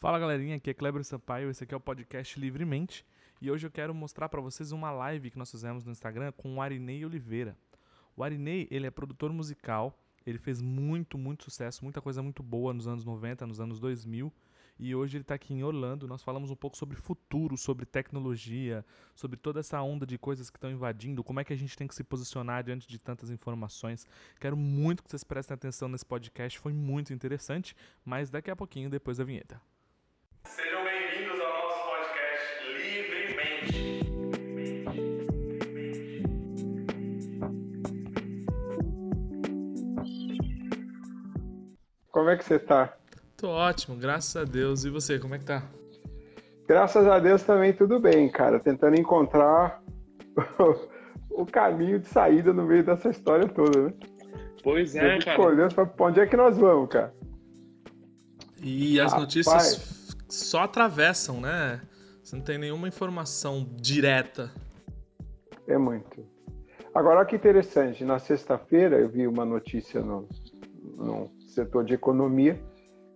Fala galerinha, aqui é Kleber Sampaio, esse aqui é o podcast Livremente e hoje eu quero mostrar para vocês uma live que nós fizemos no Instagram com o Arinei Oliveira. O Arinei, ele é produtor musical, ele fez muito, muito sucesso, muita coisa muito boa nos anos 90, nos anos 2000 e hoje ele está aqui em Orlando. Nós falamos um pouco sobre futuro, sobre tecnologia, sobre toda essa onda de coisas que estão invadindo, como é que a gente tem que se posicionar diante de tantas informações. Quero muito que vocês prestem atenção nesse podcast, foi muito interessante, mas daqui a pouquinho, depois da vinheta. Como é que você tá? Tô ótimo, graças a Deus. E você, como é que tá? Graças a Deus também tudo bem, cara. Tentando encontrar o caminho de saída no meio dessa história toda, né? Pois é, cara. olhando pra onde é que nós vamos, cara. E as Rapaz. notícias só atravessam, né? Você não tem nenhuma informação direta. É muito. Agora, olha que interessante. Na sexta-feira eu vi uma notícia no, no setor de economia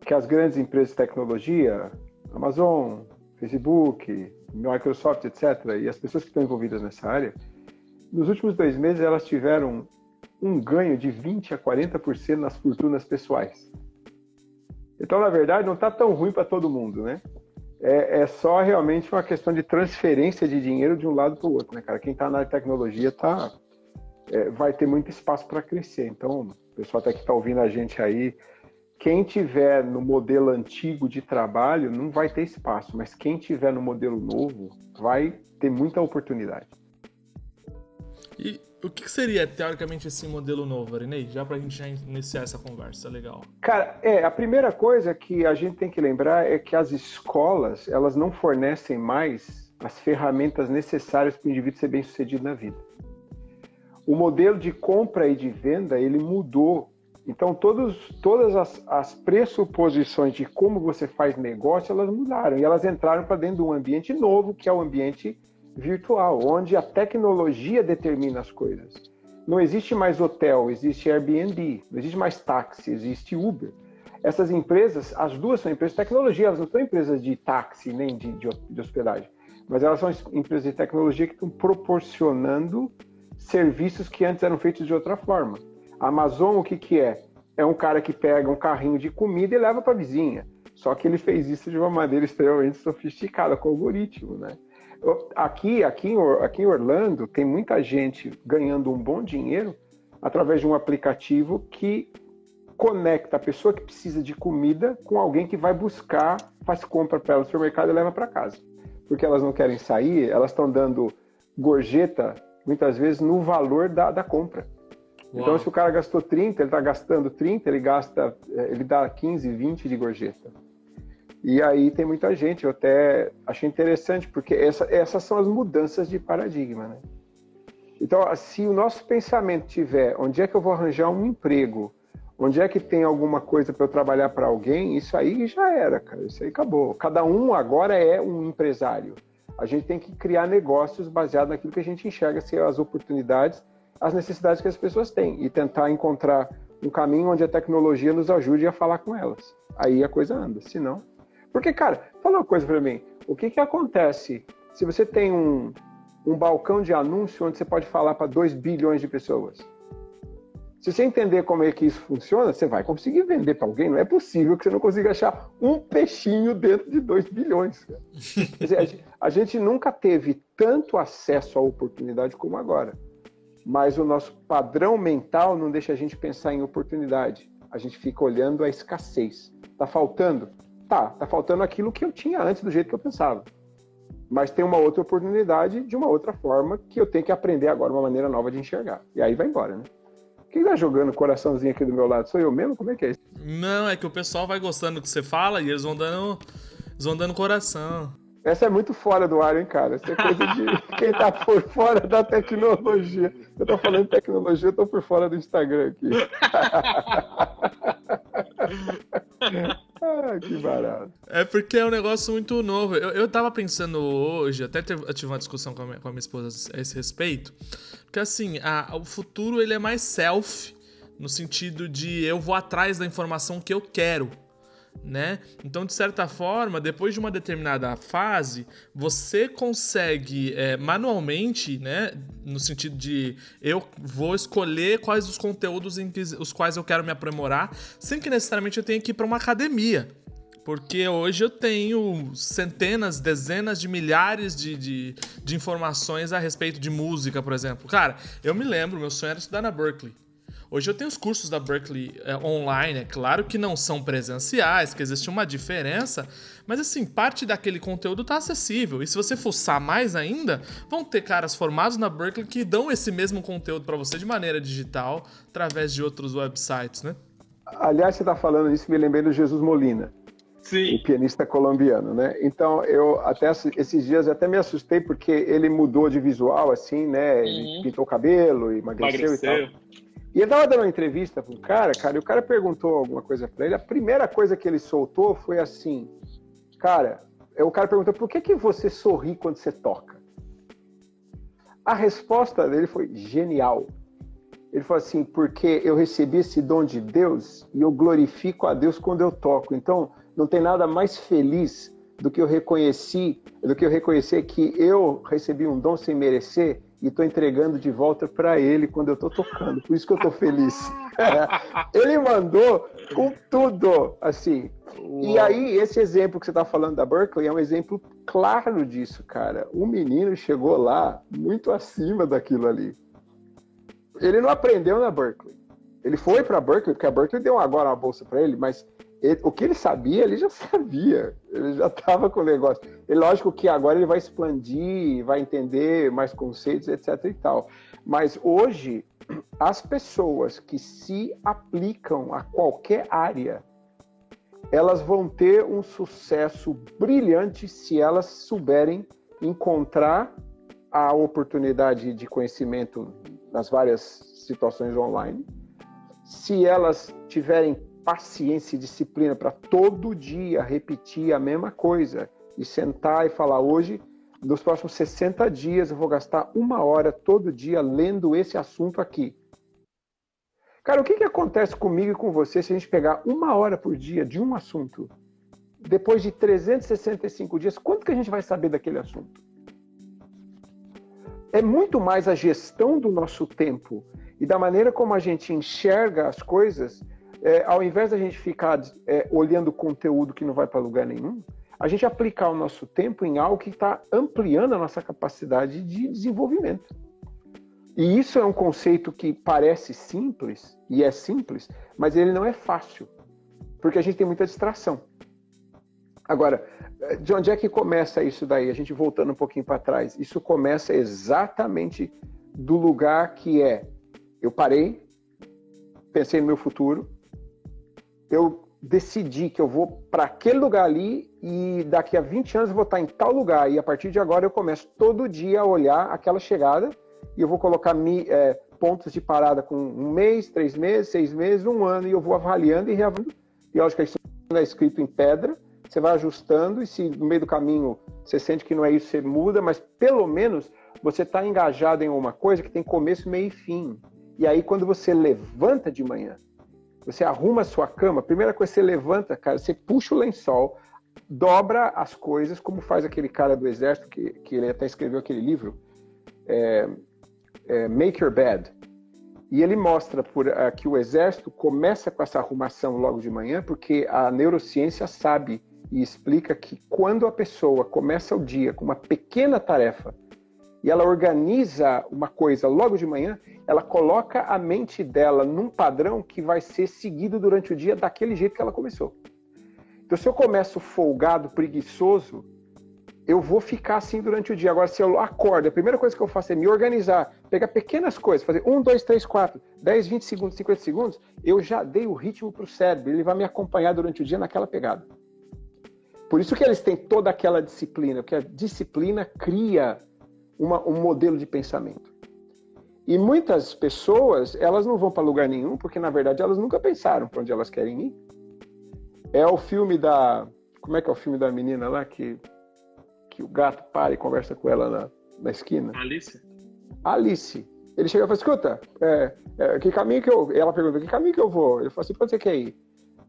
que as grandes empresas de tecnologia, Amazon, Facebook, Microsoft, etc., e as pessoas que estão envolvidas nessa área, nos últimos dois meses elas tiveram um ganho de 20 a 40% nas fortunas pessoais. Então, na verdade, não está tão ruim para todo mundo, né? É, é só realmente uma questão de transferência de dinheiro de um lado para o outro, né, cara? Quem está na tecnologia tá, é, vai ter muito espaço para crescer. Então, o pessoal até que está ouvindo a gente aí, quem tiver no modelo antigo de trabalho não vai ter espaço, mas quem tiver no modelo novo vai ter muita oportunidade. E o que seria, teoricamente, esse modelo novo, Arinei? Já pra gente já iniciar essa conversa, legal. Cara, é, a primeira coisa que a gente tem que lembrar é que as escolas, elas não fornecem mais as ferramentas necessárias para o indivíduo ser bem sucedido na vida. O modelo de compra e de venda, ele mudou. Então, todos, todas as, as pressuposições de como você faz negócio, elas mudaram. E elas entraram para dentro de um ambiente novo, que é o ambiente virtual, onde a tecnologia determina as coisas. Não existe mais hotel, existe Airbnb, não existe mais táxi, existe Uber. Essas empresas, as duas são empresas de tecnologia, elas não são empresas de táxi nem de, de, de hospedagem, mas elas são empresas de tecnologia que estão proporcionando serviços que antes eram feitos de outra forma. Amazon, o que, que é? É um cara que pega um carrinho de comida e leva para a vizinha. Só que ele fez isso de uma maneira extremamente sofisticada, com algoritmo, né? Aqui, aqui, aqui em Orlando, tem muita gente ganhando um bom dinheiro através de um aplicativo que conecta a pessoa que precisa de comida com alguém que vai buscar, faz compra para ela no supermercado e leva para casa. Porque elas não querem sair, elas estão dando gorjeta, muitas vezes, no valor da, da compra. Então, Uau. se o cara gastou 30, ele está gastando 30, ele gasta, eh, ele dá 15, 20 de gorjeta. E aí tem muita gente, eu até achei interessante, porque essa- essas são as mudanças de paradigma, né? Então, se o nosso pensamento tiver onde é que eu vou arranjar um emprego, onde é que tem alguma coisa para eu trabalhar para alguém, isso aí já era, cara, isso aí acabou. Cada um agora é um empresário. A gente tem que criar negócios baseados naquilo que a gente enxerga ser as oportunidades, as necessidades que as pessoas têm e tentar encontrar um caminho onde a tecnologia nos ajude a falar com elas. Aí a coisa anda, se não... Porque, cara, fala uma coisa para mim, o que que acontece se você tem um, um balcão de anúncio onde você pode falar para 2 bilhões de pessoas? Se você entender como é que isso funciona, você vai conseguir vender para alguém. Não é possível que você não consiga achar um peixinho dentro de 2 bilhões. dizer, a gente- a gente nunca teve tanto acesso à oportunidade como agora. Mas o nosso padrão mental não deixa a gente pensar em oportunidade. A gente fica olhando a escassez. Tá faltando? Tá, tá faltando aquilo que eu tinha antes do jeito que eu pensava. Mas tem uma outra oportunidade de uma outra forma que eu tenho que aprender agora uma maneira nova de enxergar. E aí vai embora, né? Quem tá jogando coraçãozinho aqui do meu lado? Sou eu mesmo? Como é que é isso? Não, é que o pessoal vai gostando do que você fala e eles vão dando, eles vão dando coração. Essa é muito fora do ar, hein, cara? Essa é coisa de quem tá por fora da tecnologia. Eu tô falando de tecnologia, eu tô por fora do Instagram aqui. ah, que barato. É porque é um negócio muito novo. Eu, eu tava pensando hoje, até teve- tive uma discussão com a minha, com a minha esposa a esse respeito, que assim, a- o futuro ele é mais self, no sentido de eu vou atrás da informação que eu quero. Né? Então, de certa forma, depois de uma determinada fase, você consegue é, manualmente, né? No sentido de eu vou escolher quais os conteúdos em que, os quais eu quero me aprimorar, sem que necessariamente eu tenha que ir para uma academia. Porque hoje eu tenho centenas, dezenas de milhares de, de, de informações a respeito de música, por exemplo. Cara, eu me lembro, meu sonho era estudar na Berkeley. Hoje eu tenho os cursos da Berkeley é, online, é claro que não são presenciais, que existe uma diferença, mas assim, parte daquele conteúdo está acessível. E se você fuçar mais ainda, vão ter caras formados na Berkeley que dão esse mesmo conteúdo para você de maneira digital, através de outros websites, né? Aliás, você está falando isso, me lembrei do Jesus Molina. Sim. o pianista colombiano, né? Então eu até esses dias até me assustei porque ele mudou de visual assim, né? Ele Uhum. pintou o cabelo, emagreceu, e Emagreceu. tal. E ele tava dando uma entrevista pro cara, cara, e o cara perguntou alguma coisa pra ele. A primeira coisa que ele soltou foi assim, cara, o cara perguntou por que que você sorri quando você toca? A resposta dele foi genial. Ele falou assim, porque eu recebi esse dom de Deus e eu glorifico a Deus quando eu toco. Então, não tem nada mais feliz do que eu reconheci, do que eu reconhecer que eu recebi um dom sem merecer e estou entregando de volta para Ele quando eu estou tocando. Por isso que eu estou feliz. Ele mandou com tudo, assim. E aí, esse exemplo que você está falando da Berkeley é um exemplo claro disso, cara. O menino chegou lá muito acima daquilo ali. Ele não aprendeu na Berkeley. Ele foi para Berkeley, porque a Berkeley deu agora uma bolsa para ele, mas ele- o que ele sabia, ele já sabia. Ele já estava com o negócio. E lógico que agora ele vai expandir, vai entender mais conceitos, etc e tal. Mas hoje, as pessoas que se aplicam a qualquer área, elas vão ter um sucesso brilhante se elas souberem encontrar a oportunidade de conhecimento nas várias situações online, se elas tiverem paciência e disciplina para todo dia repetir a mesma coisa e sentar e falar hoje, nos próximos 60 dias eu vou gastar uma hora todo dia lendo esse assunto aqui. Cara, o que, que acontece comigo e com você se a gente pegar uma hora por dia de um assunto? Depois de 365 dias, quanto que a gente vai saber daquele assunto? É muito mais a gestão do nosso tempo e da maneira como a gente enxerga as coisas, é, ao invés da gente ficar é, olhando conteúdo que não vai para lugar nenhum, a gente aplicar o nosso tempo em algo que está ampliando a nossa capacidade de desenvolvimento. E isso é um conceito que parece simples, e é simples, mas ele não é fácil, porque a gente tem muita distração. Agora, de onde é que começa isso daí? A gente voltando um pouquinho para trás. Isso começa exatamente do lugar que é: eu parei, pensei no meu futuro, eu decidi que eu vou para aquele lugar ali e daqui a 20 anos eu vou estar em tal lugar. E a partir de agora eu começo todo dia a olhar aquela chegada e eu vou colocar mi, é, pontos de parada com um mês, três meses, seis meses, um ano, e eu vou avaliando e reavaliando. E lógico que isso não é escrito em pedra, você vai ajustando e se no meio do caminho você sente que não é isso, você muda, mas pelo menos você está engajado em uma coisa que tem começo, meio e fim. E aí quando você levanta de manhã, você arruma a sua cama, primeira coisa você levanta, cara, você puxa o lençol, dobra as coisas, como faz aquele cara do exército, que, que ele até escreveu aquele livro, é, é, Make Your Bed. E ele mostra por, uh, que o exército começa com essa arrumação logo de manhã, porque a neurociência sabe e explica que quando a pessoa começa o dia com uma pequena tarefa e ela organiza uma coisa logo de manhã, ela coloca a mente dela num padrão que vai ser seguido durante o dia daquele jeito que ela começou. Então, se eu começo folgado, preguiçoso, eu vou ficar assim durante o dia. Agora, se eu acordo, a primeira coisa que eu faço é me organizar, pegar pequenas coisas, fazer 1, 2, 3, 4, 10, 20 segundos, 50 segundos, eu já dei o ritmo para o cérebro, ele vai me acompanhar durante o dia naquela pegada. Por isso que eles têm toda aquela disciplina, porque a disciplina cria uma, um modelo de pensamento. E muitas pessoas, elas não vão para lugar nenhum, porque na verdade elas nunca pensaram para onde elas querem ir. É o filme da. Como é que é o filme da menina lá que, que o gato para e conversa com ela na, na esquina? Alice? Alice. Ele chega e fala: escuta, é, é, que caminho que eu. Ela pergunta: que caminho que eu vou? Ele fala assim: pra onde você quer ir?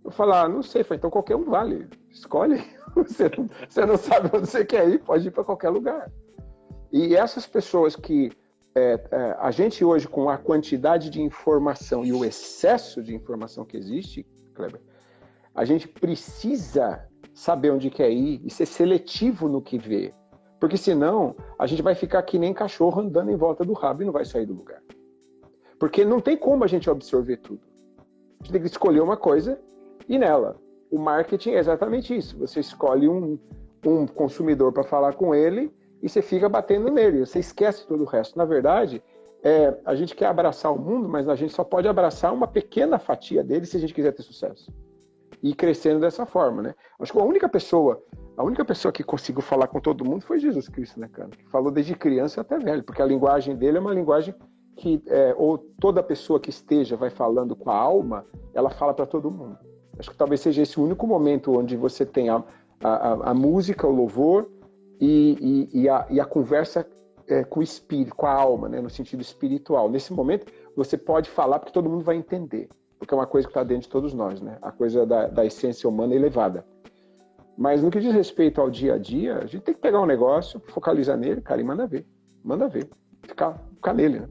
Eu falar, ah, não sei, falei, então qualquer um vale, escolhe. Você não, você não sabe onde você quer ir, pode ir para qualquer lugar. E essas pessoas que é, é, a gente hoje, com a quantidade de informação e o excesso de informação que existe, Kleber, a gente precisa saber onde quer ir e ser seletivo no que vê. Porque senão a gente vai ficar que nem cachorro andando em volta do rabo e não vai sair do lugar. Porque não tem como a gente absorver tudo. A gente tem que escolher uma coisa e nela. O marketing é exatamente isso. Você escolhe um, um consumidor para falar com ele e você fica batendo nele. Você esquece todo o resto. Na verdade, é, a gente quer abraçar o mundo, mas a gente só pode abraçar uma pequena fatia dele se a gente quiser ter sucesso. E crescendo dessa forma, né? Acho que a única pessoa, a única pessoa que conseguiu falar com todo mundo foi Jesus Cristo, né, cara? Que falou desde criança até velho, porque a linguagem dele é uma linguagem que é, ou toda pessoa que esteja vai falando com a alma, ela fala para todo mundo. Acho que talvez seja esse o único momento onde você tem a, a, a música, o louvor e, e, e, a, e a, conversa é, com o espírito, com a alma, né, no sentido espiritual. Nesse momento, você pode falar porque todo mundo vai entender, porque é uma coisa que está dentro de todos nós, né? a coisa da, da essência humana elevada. Mas no que diz respeito ao dia a dia, a gente tem que pegar um negócio, focalizar nele, cara, e manda ver. Manda ver. Ficar, ficar nele, né?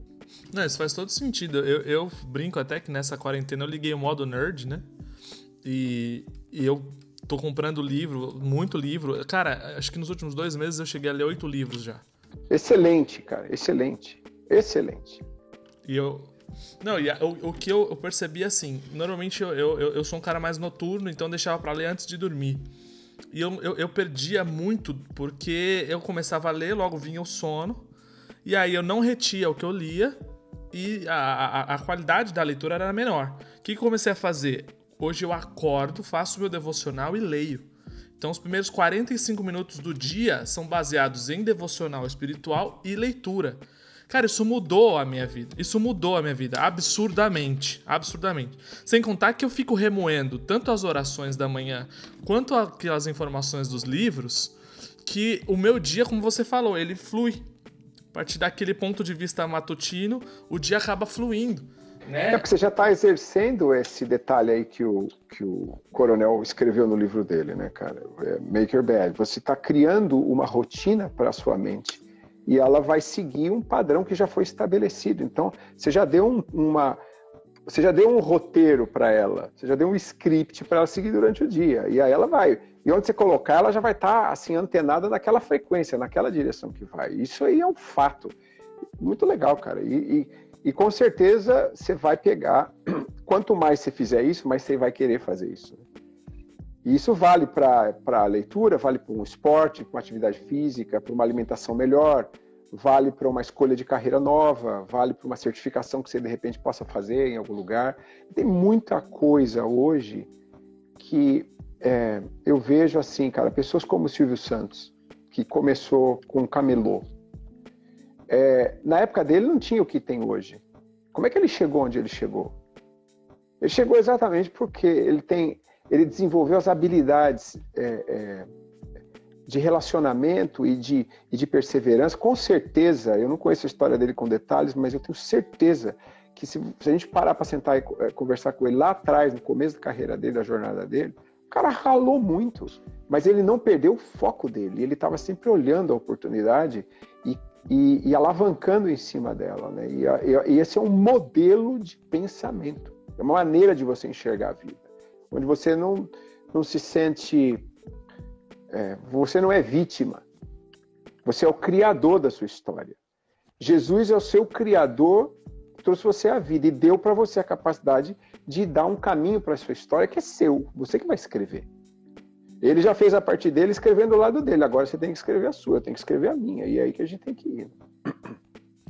Não, isso faz todo sentido. Eu, eu brinco até que nessa quarentena eu liguei o modo nerd, né? E, e eu tô comprando livro, muito livro. Cara, acho que nos últimos dois meses eu cheguei a ler oito livros já. Excelente, cara, excelente. Excelente. E eu. Não, e o, o que eu, eu, percebi assim, normalmente eu, eu, eu sou um cara mais noturno, então eu deixava para ler antes de dormir. E eu, eu, eu perdia muito porque eu começava a ler, logo vinha o sono, e aí eu não retia o que eu lia e a, a, a qualidade da leitura era menor. O que, que eu comecei a fazer? Hoje eu acordo, faço meu devocional e leio. Então, os primeiros 45 minutos do dia são baseados em devocional espiritual e leitura. Cara, isso mudou a minha vida. Isso mudou a minha vida absurdamente. Absurdamente. Sem contar que eu fico remoendo tanto as orações da manhã quanto aquelas informações dos livros, que o meu dia, como você falou, ele flui. A partir daquele ponto de vista matutino, o dia acaba fluindo. Né? É porque você já está exercendo esse detalhe aí que o, que o coronel escreveu no livro dele, né, cara? É Make Your Bed. Você está criando uma rotina para sua mente e ela vai seguir um padrão que já foi estabelecido. Então, você já deu um, uma. Você já deu um roteiro para ela, você já deu um script para ela seguir durante o dia. E aí ela vai. E onde você colocar, ela já vai estar tá, assim antenada naquela frequência, naquela direção que vai. Isso aí é um fato. Muito legal, cara. E, e e com certeza você vai pegar, quanto mais você fizer isso, mais você vai querer fazer isso. E isso vale para a leitura, vale para um esporte, para uma atividade física, para uma alimentação melhor, vale para uma escolha de carreira nova, vale para uma certificação que você de repente possa fazer em algum lugar. Tem muita coisa hoje que é, eu vejo assim, cara, pessoas como o Silvio Santos, que começou com camelô, é, na época dele não tinha o que tem hoje. Como é que ele chegou onde ele chegou? Ele chegou exatamente porque ele tem, ele desenvolveu as habilidades é, é, de relacionamento e de, e de perseverança. Com certeza, eu não conheço a história dele com detalhes, mas eu tenho certeza que se, se a gente parar para sentar e é, conversar com ele lá atrás, no começo da carreira dele, da jornada dele, o cara ralou muito, mas ele não perdeu o foco dele. Ele estava sempre olhando a oportunidade e e, e alavancando em cima dela. Né? E, e, esse é um modelo de pensamento, é uma maneira de você enxergar a vida, onde você não, não se sente. É, você não é vítima, você é o criador da sua história. Jesus é o seu criador, trouxe você a vida e deu para você a capacidade de dar um caminho para a sua história que é seu, você que vai escrever. Ele já fez a parte dele escrevendo do lado dele. Agora você tem que escrever a sua, tem que escrever a minha. E é aí que a gente tem que ir.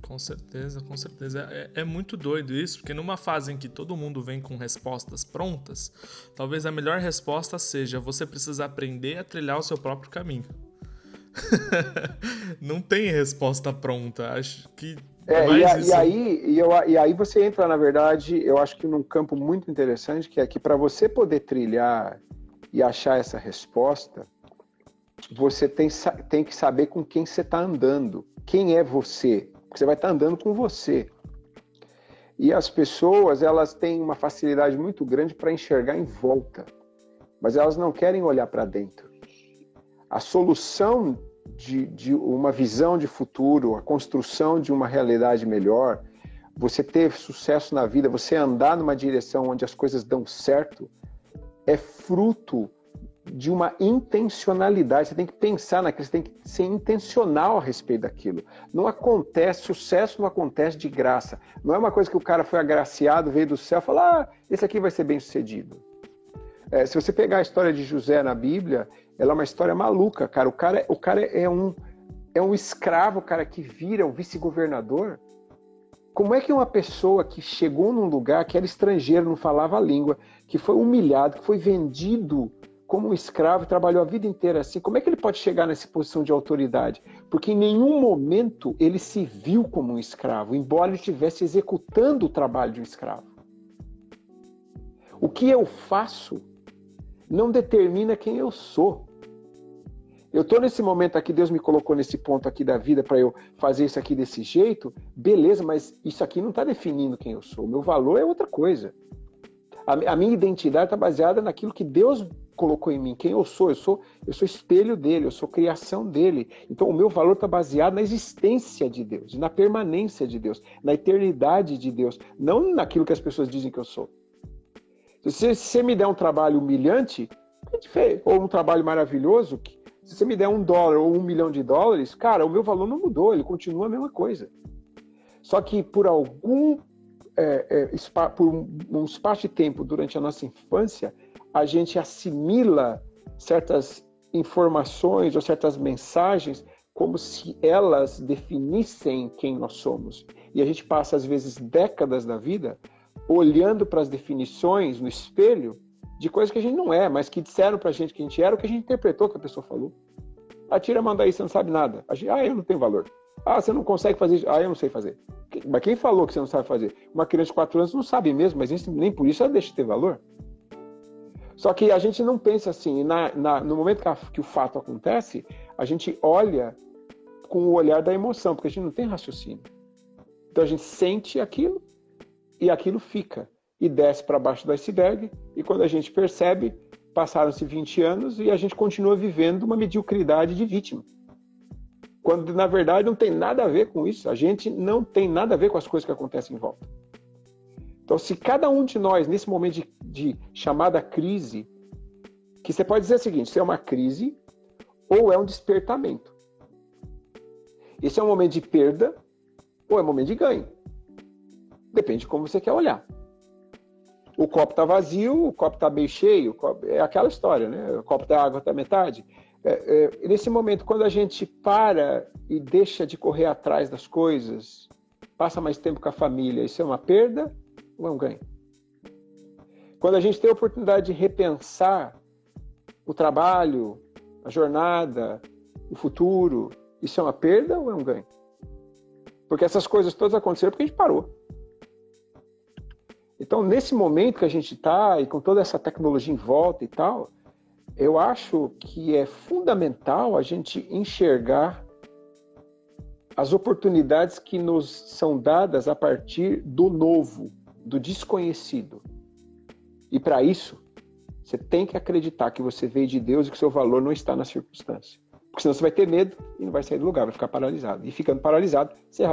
Com certeza, com certeza. É, é, muito doido isso, porque numa fase em que todo mundo vem com respostas prontas, talvez a melhor resposta seja você precisa aprender a trilhar o seu próprio caminho. Não tem resposta pronta. Acho que. É, e, a, e, aí, e, eu, e aí você entra, na verdade, eu acho que num campo muito interessante, que é que para você poder trilhar e achar essa resposta, você tem, tem que saber com quem você está andando. Quem é você? Porque você vai estar tá andando com você. E as pessoas, elas têm uma facilidade muito grande para enxergar em volta. mas elas não querem olhar para dentro. A solução de, de uma visão de futuro, a construção de uma realidade melhor, você ter sucesso na vida, você andar numa direção onde as coisas dão certo, é fruto de uma intencionalidade. Você tem que pensar naquilo, você tem que ser intencional a respeito daquilo. Não acontece, sucesso não acontece de graça. Não é uma coisa que o cara foi agraciado, veio do céu e falou: ah, esse aqui vai ser bem sucedido. É, se você pegar a história de José na Bíblia, ela é uma história maluca, cara. O cara, o cara é um é um escravo, cara, que vira um vice-governador. Como é que uma pessoa que chegou num lugar que era estrangeiro, não falava a língua, que foi humilhado, que foi vendido como um escravo, trabalhou a vida inteira assim, como é que ele pode chegar nessa posição de autoridade? Porque em nenhum momento ele se viu como um escravo, embora ele estivesse executando o trabalho de um escravo. O que eu faço não determina quem eu sou. Eu estou nesse momento aqui, Deus me colocou nesse ponto aqui da vida para eu fazer isso aqui desse jeito, beleza, mas isso aqui não está definindo quem eu sou. Meu valor é outra coisa. A, a minha identidade está baseada naquilo que Deus colocou em mim, quem eu sou. Eu sou, eu sou espelho dele, eu sou criação dele. Então o meu valor está baseado na existência de Deus, na permanência de Deus, na eternidade de Deus, não naquilo que as pessoas dizem que eu sou. Se você me der um trabalho humilhante, ou um trabalho maravilhoso, se você me der um dólar ou um milhão de dólares, cara, o meu valor não mudou, ele continua a mesma coisa. Só que por algum é, é, por um espaço de tempo durante a nossa infância, a gente assimila certas informações ou certas mensagens como se elas definissem quem nós somos. E a gente passa, às vezes, décadas da vida olhando para as definições no espelho de coisas que a gente não é, mas que disseram para a gente que a gente era, o que a gente interpretou que a pessoa falou. Atira, manda aí, você não sabe nada. Gente, ah, eu não tenho valor. Ah, você não consegue fazer isso. Ah, eu não sei fazer. Mas quem falou que você não sabe fazer? Uma criança de 4 anos não sabe mesmo, mas nem por isso ela deixa de ter valor. Só que a gente não pensa assim. Na, na, no momento que, a, que o fato acontece, a gente olha com o olhar da emoção, porque a gente não tem raciocínio. Então a gente sente aquilo e aquilo fica e desce para baixo do iceberg. E quando a gente percebe, passaram-se 20 anos e a gente continua vivendo uma mediocridade de vítima. Quando na verdade não tem nada a ver com isso. A gente não tem nada a ver com as coisas que acontecem em volta. Então, se cada um de nós, nesse momento de, de chamada crise, que você pode dizer o seguinte: se é uma crise ou é um despertamento. Esse é um momento de perda ou é um momento de ganho. Depende de como você quer olhar. O copo está vazio, o copo está meio cheio, é aquela história, né? O copo da água está metade. É, é, nesse momento, quando a gente para e deixa de correr atrás das coisas, passa mais tempo com a família, isso é uma perda ou é um ganho? Quando a gente tem a oportunidade de repensar o trabalho, a jornada, o futuro, isso é uma perda ou é um ganho? Porque essas coisas todas aconteceram porque a gente parou. Então, nesse momento que a gente está, e com toda essa tecnologia em volta e tal, eu acho que é fundamental a gente enxergar as oportunidades que nos são dadas a partir do novo, do desconhecido. E para isso, você tem que acreditar que você veio de Deus e que seu valor não está na circunstância. Porque senão você vai ter medo e não vai sair do lugar, vai ficar paralisado. E ficando paralisado, você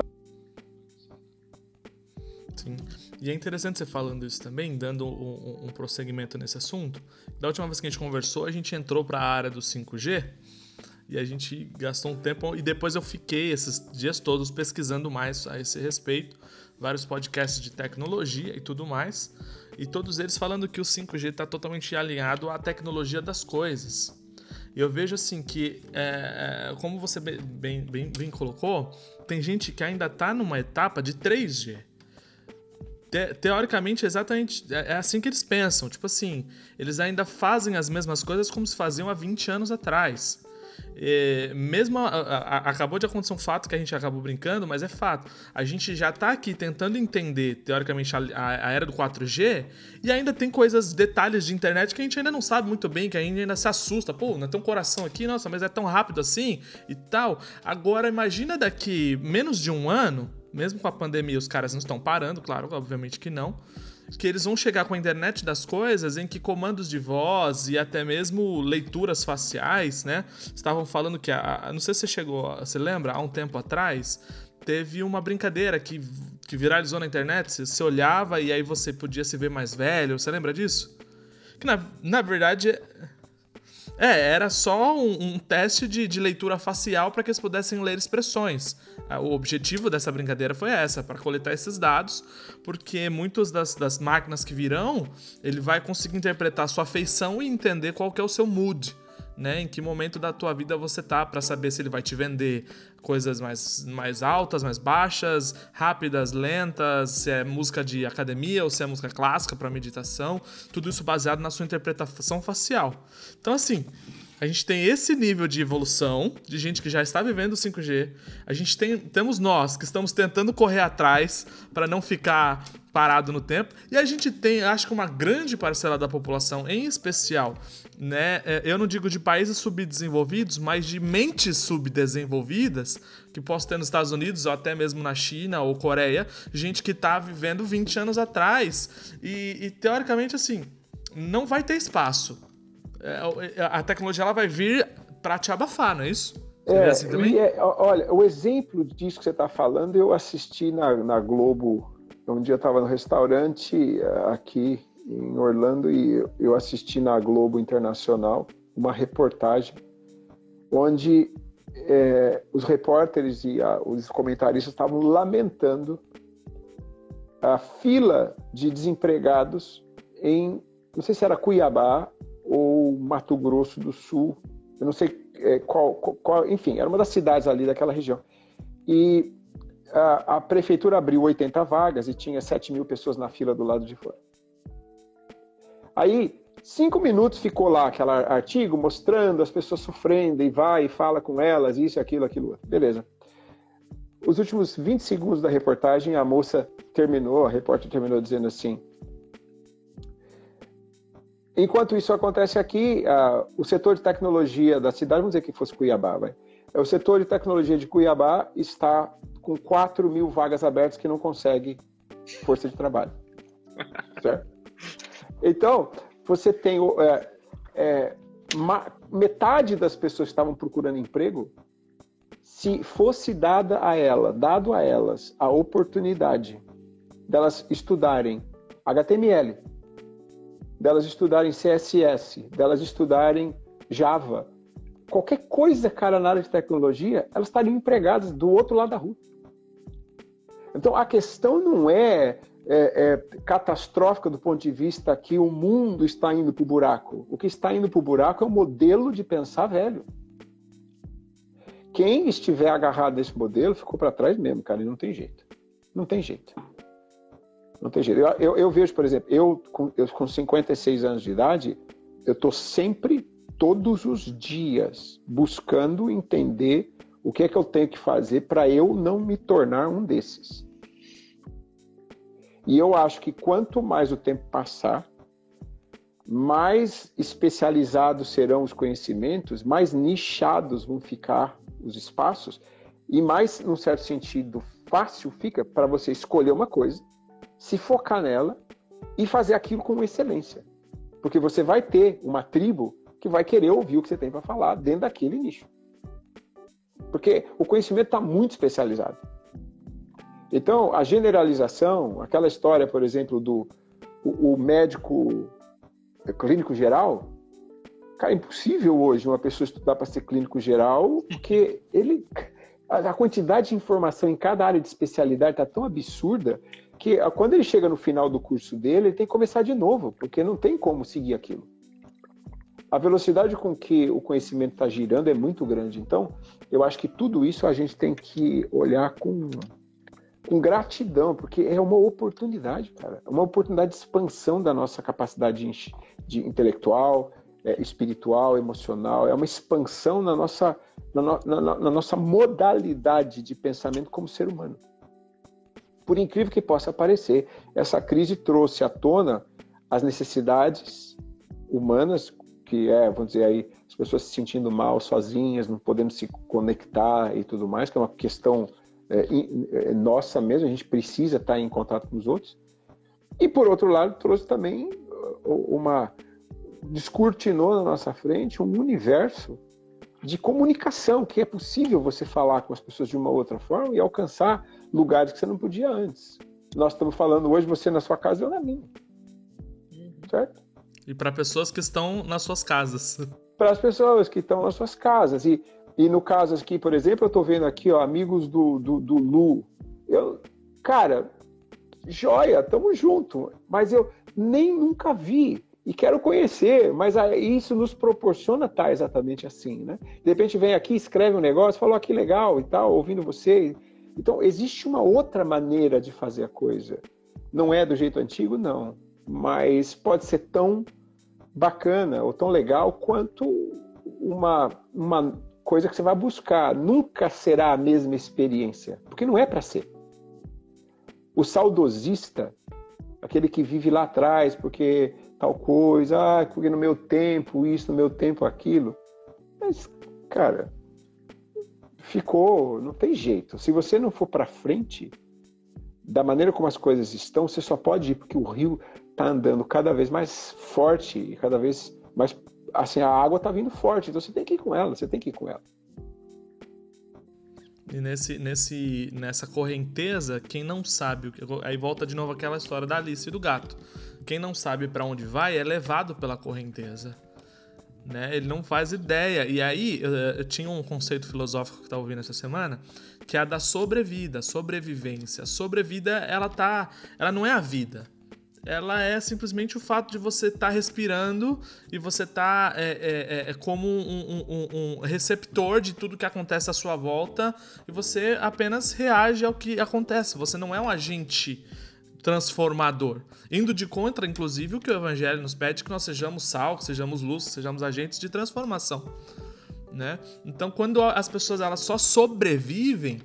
E é interessante você falando isso também, dando um, um, prosseguimento nesse assunto. Da última vez que a gente conversou, a gente entrou para a área do 5G e a gente gastou um tempo. E depois eu fiquei esses dias todos pesquisando mais a esse respeito, vários podcasts de tecnologia e tudo mais. E todos eles falando que o 5G está totalmente alinhado à tecnologia das coisas. E eu vejo assim que, é, é como você bem, bem, bem colocou, tem gente que ainda está numa etapa de 3G te, teoricamente, exatamente é, é assim que eles pensam. Tipo assim, eles ainda fazem as mesmas coisas como se faziam há 20 anos atrás. É, mesmo a, a, acabou de acontecer um fato que a gente acabou brincando, mas é fato. A gente já está aqui tentando entender, teoricamente, a, a, era do 4G e ainda tem coisas, detalhes de internet que a gente ainda não sabe muito bem, que a gente ainda se assusta. Pô, não tem um coração aqui, nossa, mas é tão rápido assim e tal. Agora, imagina daqui menos de um ano mesmo com a pandemia, os caras não estão parando, claro, obviamente que não. que eles vão chegar com a internet das coisas em que comandos de voz e até mesmo leituras faciais, né? Estavam falando que a, não sei se você chegou, você lembra, há um tempo atrás, teve uma brincadeira que, que viralizou na internet, você olhava e aí você podia se ver mais velho, você lembra disso? Que na, na verdade era só um, um teste de, de, leitura facial para que eles pudessem ler expressões. Ah, o objetivo dessa brincadeira foi essa, para coletar esses dados, porque muitas das, máquinas que virão, ele vai conseguir interpretar sua feição e entender qual que é o seu mood né? Em que momento da tua vida você tá para saber se ele vai te vender coisas mais, mais altas, mais baixas, rápidas, lentas, se é música de academia ou se é música clássica para meditação, tudo isso baseado na sua interpretação facial. Então assim, a gente tem esse nível de evolução de gente que já está vivendo o 5G. A gente tem temos nós que estamos tentando correr atrás para não ficar parado no tempo. E a gente tem, acho que uma grande parcela da população, em especial, né, é, eu não digo de países subdesenvolvidos, mas de mentes subdesenvolvidas, que posso ter nos Estados Unidos ou até mesmo na China ou Coreia, gente que está vivendo 20 anos atrás. E, e teoricamente, assim, não vai ter espaço é, é, a tecnologia ela vai vir para te abafar, não é isso? Você é, assim também? É, olha, o exemplo disso que você está falando, eu assisti na, na Globo. Um dia eu estava no restaurante é, aqui em Orlando e eu assisti na Globo Internacional uma reportagem onde é, os repórteres e a, os comentaristas estavam lamentando a fila de desempregados em, não sei se era Cuiabá ou Mato Grosso do Sul, eu não sei é, qual, qual, enfim, era uma das cidades ali daquela região. E a, a, prefeitura abriu 80 vagas e tinha 7 mil pessoas na fila do lado de fora. Aí, cinco minutos ficou lá aquele artigo mostrando as pessoas sofrendo e vai e fala com elas, isso, aquilo, aquilo. Beleza. Os últimos 20 segundos da reportagem, a moça terminou, a repórter terminou dizendo assim: Enquanto isso acontece aqui, uh, o setor de tecnologia da cidade, vamos dizer que fosse Cuiabá, vai. É, o setor de tecnologia de Cuiabá está com 4 mil vagas abertas que não consegue força de trabalho. certo? Então, você tem é, é, metade das pessoas que estavam procurando emprego, se fosse dada a ela, dado a elas a oportunidade delas estudarem HTML, delas estudarem CSS, delas estudarem Java, qualquer coisa, cara, na área de tecnologia, elas estariam empregadas do outro lado da rua. Então, a questão não é, é, é catastrófica do ponto de vista que o mundo está indo para o buraco. O que está indo para o buraco é o modelo de pensar velho. Quem estiver agarrado a esse modelo ficou para trás mesmo, cara, e não tem jeito. Não tem jeito. Não tem jeito. Eu, eu, eu vejo, por exemplo, eu com, eu com 56 anos de idade, eu estou sempre, todos os dias, buscando entender o que é que eu tenho que fazer para eu não me tornar um desses. E eu acho que quanto mais o tempo passar, mais especializados serão os conhecimentos, mais nichados vão ficar os espaços e mais, num certo sentido, fácil fica para você escolher uma coisa se focar nela e fazer aquilo com excelência. Porque você vai ter uma tribo que vai querer ouvir o que você tem para falar dentro daquele nicho. Porque o conhecimento está muito especializado. Então, a generalização, aquela história, por exemplo, do o, o médico clínico geral, cara, é impossível hoje uma pessoa estudar para ser clínico geral, porque ele a quantidade de informação em cada área de especialidade está tão absurda que quando ele chega no final do curso dele, ele tem que começar de novo, porque não tem como seguir aquilo. A velocidade com que o conhecimento está girando é muito grande. Então, eu acho que tudo isso a gente tem que olhar com, com gratidão, porque é uma oportunidade, cara. É uma oportunidade de expansão da nossa capacidade de, de intelectual, é, espiritual, emocional. É uma expansão na nossa, na, no, na, na nossa modalidade de pensamento como ser humano por incrível que possa parecer, essa crise trouxe à tona as necessidades humanas, que é, vamos dizer aí, as pessoas se sentindo mal sozinhas, não podendo se conectar e tudo mais, que é uma questão é, é, nossa mesmo, a gente precisa estar em contato com os outros. E por outro lado, trouxe também uh, uma descortinou na nossa frente um universo de comunicação, que é possível você falar com as pessoas de uma outra forma e alcançar lugares que você não podia antes. Nós estamos falando hoje, você na sua casa, eu na minha. Certo? E para pessoas que estão nas suas casas. Para as pessoas que estão nas suas casas. E, e no caso aqui, por exemplo, eu estou vendo aqui, ó, amigos do, do, do Lu. Eu, cara, joia, tamo junto. Mas eu nem nunca vi e quero conhecer, mas isso nos proporciona estar tá exatamente assim, né? De repente vem aqui, escreve um negócio, fala, oh, que legal e tal, ouvindo você. Então, existe uma outra maneira de fazer a coisa. Não é do jeito antigo, não. Mas pode ser tão bacana ou tão legal quanto uma, uma coisa que você vai buscar. Nunca será a mesma experiência, porque não é para ser. O saudosista, aquele que vive lá atrás porque tal coisa, ah, porque no meu tempo isso, no meu tempo aquilo. Mas, cara, ficou, não tem jeito. Se você não for para frente, da maneira como as coisas estão, você só pode ir porque o rio está andando cada vez mais forte e cada vez mais assim a água está vindo forte, então você tem que ir com ela, você tem que ir com ela. E nesse, nesse, nessa correnteza, quem não sabe, aí volta de novo aquela história da Alice e do gato. Quem não sabe para onde vai é levado pela correnteza. Né? Ele não faz ideia. E aí, eu, eu tinha um conceito filosófico que eu estava ouvindo essa semana, que é a da sobrevida, sobrevivência. A sobrevida, ela tá, ela não é a vida ela é simplesmente o fato de você estar tá respirando e você tá é, é, é, é como um, um, um, receptor de tudo que acontece à sua volta e você apenas reage ao que acontece. Você não é um agente transformador. Indo de contra, inclusive, o que o Evangelho nos pede que nós sejamos sal, que sejamos luz, que sejamos agentes de transformação. Né? Então, quando as pessoas elas só sobrevivem,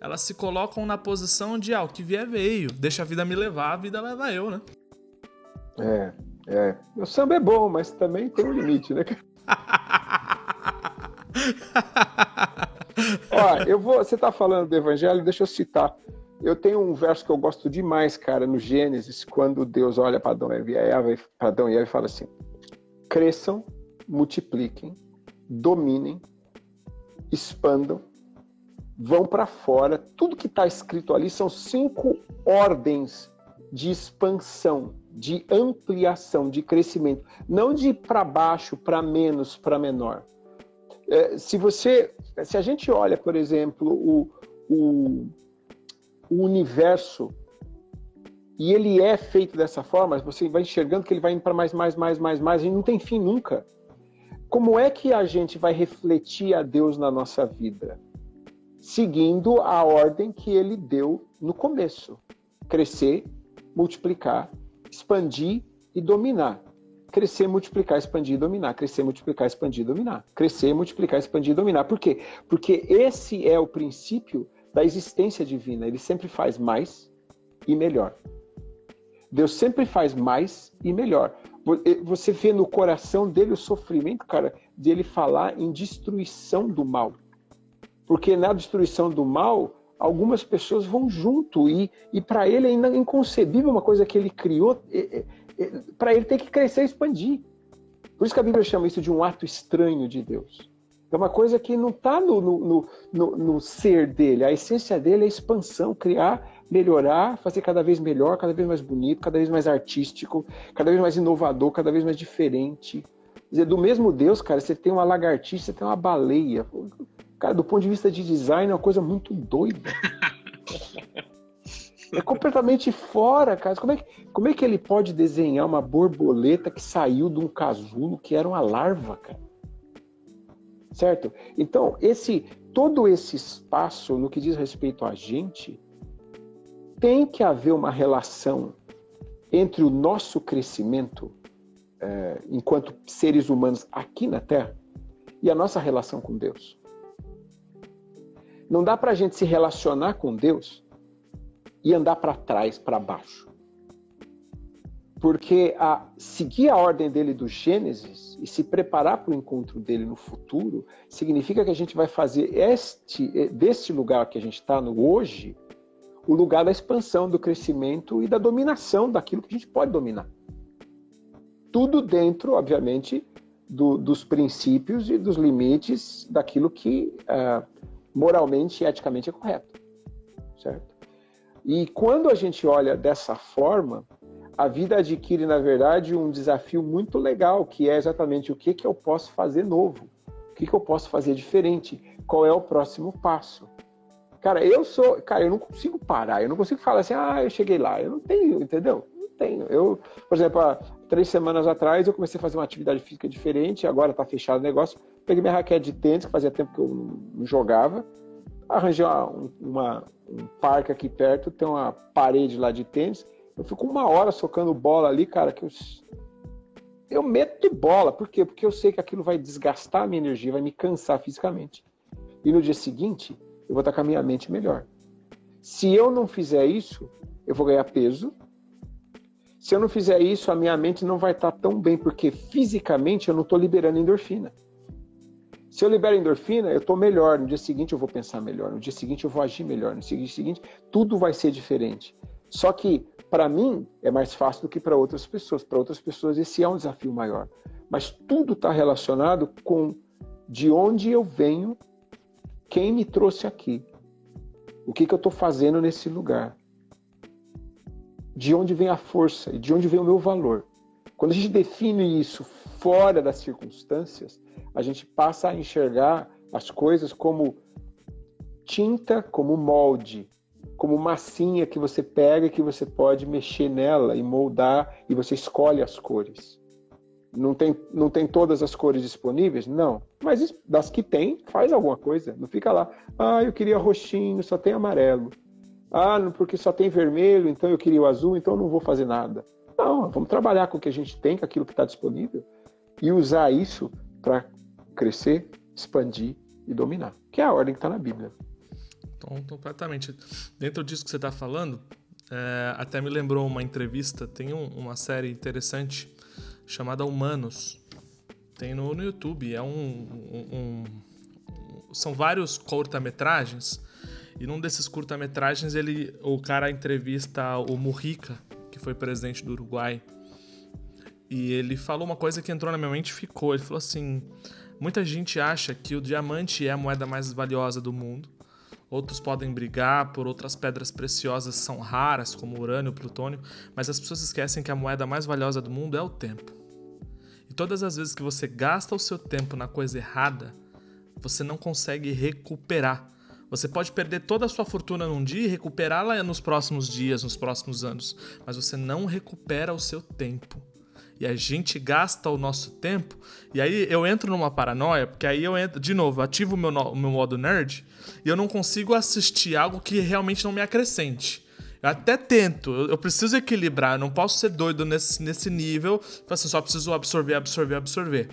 elas se colocam na posição de ah, o que vier veio, deixa a vida me levar, a vida leva eu, né? É, é. O samba é bom, mas também tem um limite, né? Ó, eu vou. Você tá falando do evangelho, deixa eu citar. Eu tenho um verso que eu gosto demais, cara, no Gênesis, quando Deus olha para Adão, e Eva, para Adão e Eva e fala assim: cresçam, multipliquem, dominem, expandam, vão para fora. Tudo que está escrito ali são cinco ordens de expansão de ampliação, de crescimento, não de para baixo, para menos, para menor. É, se você, se a gente olha, por exemplo, o, o, o universo e ele é feito dessa forma, você vai enxergando que ele vai indo para mais, mais, mais, mais, mais, e não tem fim nunca. Como é que a gente vai refletir a Deus na nossa vida? Seguindo a ordem que ele deu no começo: crescer, multiplicar expandir e dominar. Crescer, multiplicar, expandir e dominar. Crescer, multiplicar, expandir e dominar. Crescer, multiplicar, expandir e dominar. Por quê? Porque esse é o princípio da existência divina. Ele sempre faz mais e melhor. Deus sempre faz mais e melhor. Você vê no coração dele o sofrimento, cara, de ele falar em destruição do mal. Porque na destruição do mal, algumas pessoas vão junto e, e para ele é inconcebível uma coisa que ele criou, é, é, é, para ele ter que crescer e expandir. Por isso que a Bíblia chama isso de um ato estranho de Deus. É uma coisa que não está no, no, no, no, ser dele. A essência dele é expansão, criar, melhorar, fazer cada vez melhor, cada vez mais bonito, cada vez mais artístico, cada vez mais inovador, cada vez mais diferente. Quer dizer, do mesmo Deus, cara, você tem uma lagartixa, você tem uma baleia. Cara, do ponto de vista de design, é uma coisa muito doida. É completamente fora, cara. Como é, que, como é que ele pode desenhar uma borboleta que saiu de um casulo que era uma larva, cara? Certo? Então, esse todo esse espaço no que diz respeito a gente, tem que haver uma relação entre o nosso crescimento é, enquanto seres humanos aqui na Terra e a nossa relação com Deus. Não dá para a gente se relacionar com Deus e andar para trás, para baixo. Porque a seguir a ordem dele do Gênesis e se preparar para o encontro dele no futuro significa que a gente vai fazer este deste lugar que a gente está no hoje o lugar da expansão, do crescimento e da dominação daquilo que a gente pode dominar. Tudo dentro, obviamente, do, dos princípios e dos limites daquilo que uh, moralmente e eticamente é correto. Certo? E quando a gente olha dessa forma, a vida adquire, na verdade, um desafio muito legal, que é exatamente o que, que eu posso fazer novo, o que, que eu posso fazer diferente, qual é o próximo passo. Cara, eu sou. Cara, eu não consigo parar, eu não consigo falar assim, ah, eu cheguei lá. Eu não tenho, entendeu? Não tenho. Eu, por exemplo, há três semanas atrás eu comecei a fazer uma atividade física diferente, agora tá fechado o negócio. Peguei minha raquete de tênis, que fazia tempo que eu não jogava. Arranjei uma, uma, um parque aqui perto, tem uma parede lá de tênis. Eu fico uma hora socando bola ali, cara, que eu, eu meto bola. Por quê? Porque eu sei que aquilo vai desgastar a minha energia, vai me cansar fisicamente. E no dia seguinte, eu vou estar com a minha mente melhor. Se eu não fizer isso, eu vou ganhar peso. Se eu não fizer isso, a minha mente não vai estar tão bem, porque fisicamente eu não estou liberando endorfina. Se eu libero endorfina, eu estou melhor. No dia seguinte eu vou pensar melhor. No dia seguinte eu vou agir melhor. No dia seguinte, tudo vai ser diferente. Só que, para mim, é mais fácil do que para outras pessoas. Para outras pessoas, esse é um desafio maior. Mas tudo está relacionado com de onde eu venho quem me trouxe aqui? O que, que eu estou fazendo nesse lugar? De onde vem a força e de onde vem o meu valor? Quando a gente define isso fora das circunstâncias, a gente passa a enxergar as coisas como tinta, como molde, como massinha que você pega e que você pode mexer nela e moldar e você escolhe as cores. Não tem, não tem todas as cores disponíveis? Não. Mas das que tem, faz alguma coisa. Não fica lá, ah, eu queria roxinho, só tem amarelo. Ah, porque só tem vermelho, então eu queria o azul, então eu não vou fazer nada. Não, vamos trabalhar com o que a gente tem, com aquilo que está disponível, e usar isso para crescer, expandir e dominar. Que é a ordem que está na Bíblia. Então, completamente. Dentro disso que você está falando, é, até me lembrou uma entrevista, tem um, uma série interessante chamada Humanos. Tem no, no YouTube. É um, um, um são vários curta-metragens. E num desses curta-metragens, ele, o cara entrevista o Mujica, que foi presidente do Uruguai. E ele falou uma coisa que entrou na minha mente e ficou. Ele falou assim: muita gente acha que o diamante é a moeda mais valiosa do mundo. Outros podem brigar por outras pedras preciosas são raras, como urânio, plutônio, mas as pessoas esquecem que a moeda mais valiosa do mundo é o tempo. E todas as vezes que você gasta o seu tempo na coisa errada, você não consegue recuperar. Você pode perder toda a sua fortuna num dia e recuperá-la nos próximos dias, nos próximos anos, mas você não recupera o seu tempo. E a gente gasta o nosso tempo, e aí eu entro numa paranoia, porque aí eu entro, de novo, ativo o meu, meu modo nerd, e eu não consigo assistir algo que realmente não me acrescente. Eu até tento, eu, eu preciso equilibrar, eu não posso ser doido nesse, nesse nível, assim, só preciso absorver, absorver, absorver.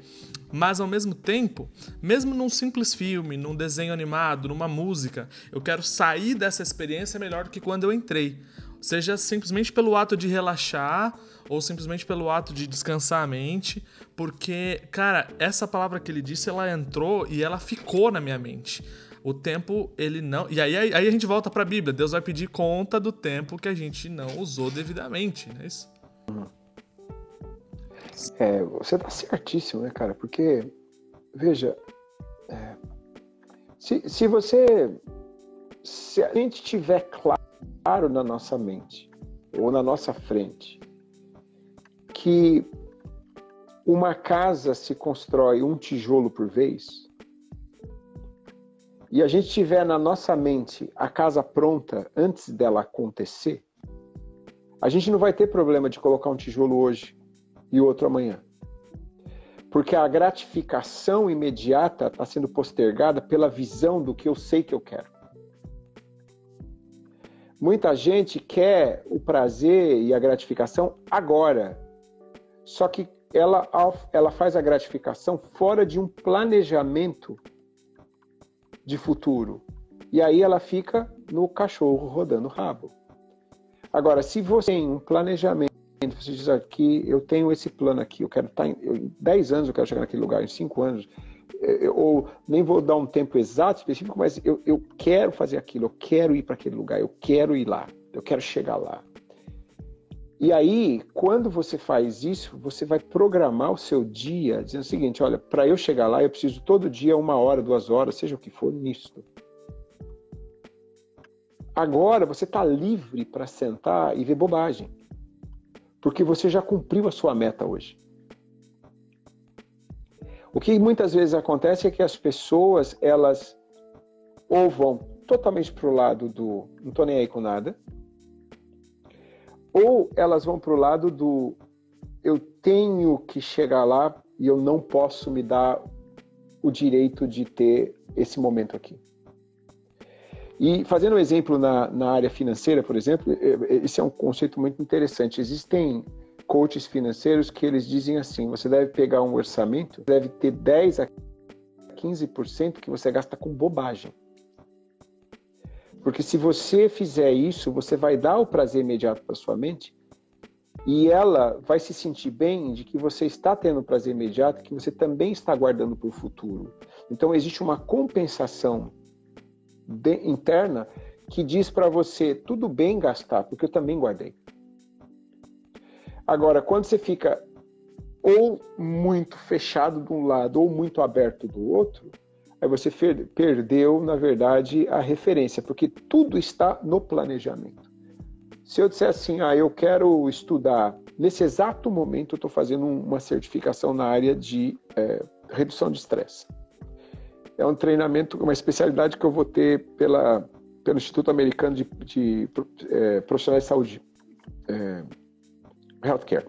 Mas ao mesmo tempo, mesmo num simples filme, num desenho animado, numa música, eu quero sair dessa experiência melhor do que quando eu entrei. Seja simplesmente pelo ato de relaxar ou simplesmente pelo ato de descansar a mente, porque, cara, essa palavra que ele disse, ela entrou e ela ficou na minha mente o tempo ele não. E aí, aí a gente volta para a Bíblia. Deus vai pedir conta do tempo que a gente não usou devidamente, não é isso? É, você tá certíssimo, né, cara? Porque, veja, é, se, se você. Se a gente tiver claro na nossa mente, ou na nossa frente, que uma casa se constrói um tijolo por vez, e a gente tiver na nossa mente a casa pronta antes dela acontecer, a gente não vai ter problema de colocar um tijolo hoje e outro amanhã. Porque a gratificação imediata está sendo postergada pela visão do que eu sei que eu quero. Muita gente quer o prazer e a gratificação agora. Só que ela, ela faz a gratificação fora de um planejamento de futuro. E aí ela fica no cachorro rodando rabo. Agora, se você tem um planejamento, você diz aqui, eu tenho esse plano aqui, eu quero estar em, eu, em 10 anos eu quero chegar naquele lugar, em 5 anos, é, ou nem vou dar um tempo exato, específico, mas eu, eu quero fazer aquilo, eu quero ir para aquele lugar, eu quero ir lá, eu quero chegar lá. E aí, quando você faz isso, você vai programar o seu dia dizendo o seguinte: olha, para eu chegar lá, eu preciso todo dia uma hora, duas horas, seja o que for, nisso. Agora você está livre para sentar e ver bobagem, porque você já cumpriu a sua meta hoje. O que muitas vezes acontece é que as pessoas elas ou vão totalmente para o lado do não estou nem aí com nada, ou elas vão para o lado do eu tenho que chegar lá e eu não posso me dar o direito de ter esse momento aqui. E fazendo um exemplo na, na área financeira, por exemplo, esse é um conceito muito interessante. Existem coaches financeiros que eles dizem assim: você deve pegar um orçamento, deve ter 10 a 15% que você gasta com bobagem. Porque se você fizer isso, você vai dar o prazer imediato para sua mente e ela vai se sentir bem de que você está tendo prazer imediato, que você também está guardando para o futuro. Então existe uma compensação de, interna que diz para você tudo bem gastar, porque eu também guardei. Agora, quando você fica ou muito fechado de um lado ou muito aberto do outro, aí você perdeu, na verdade, a referência, porque tudo está no planejamento. Se eu disser assim, ah, eu quero estudar, nesse exato momento eu estou fazendo uma certificação na área de é, redução de estresse. É um treinamento, uma especialidade que eu vou ter pela, pelo Instituto Americano de, de é, Profissionais de Saúde, é, Healthcare.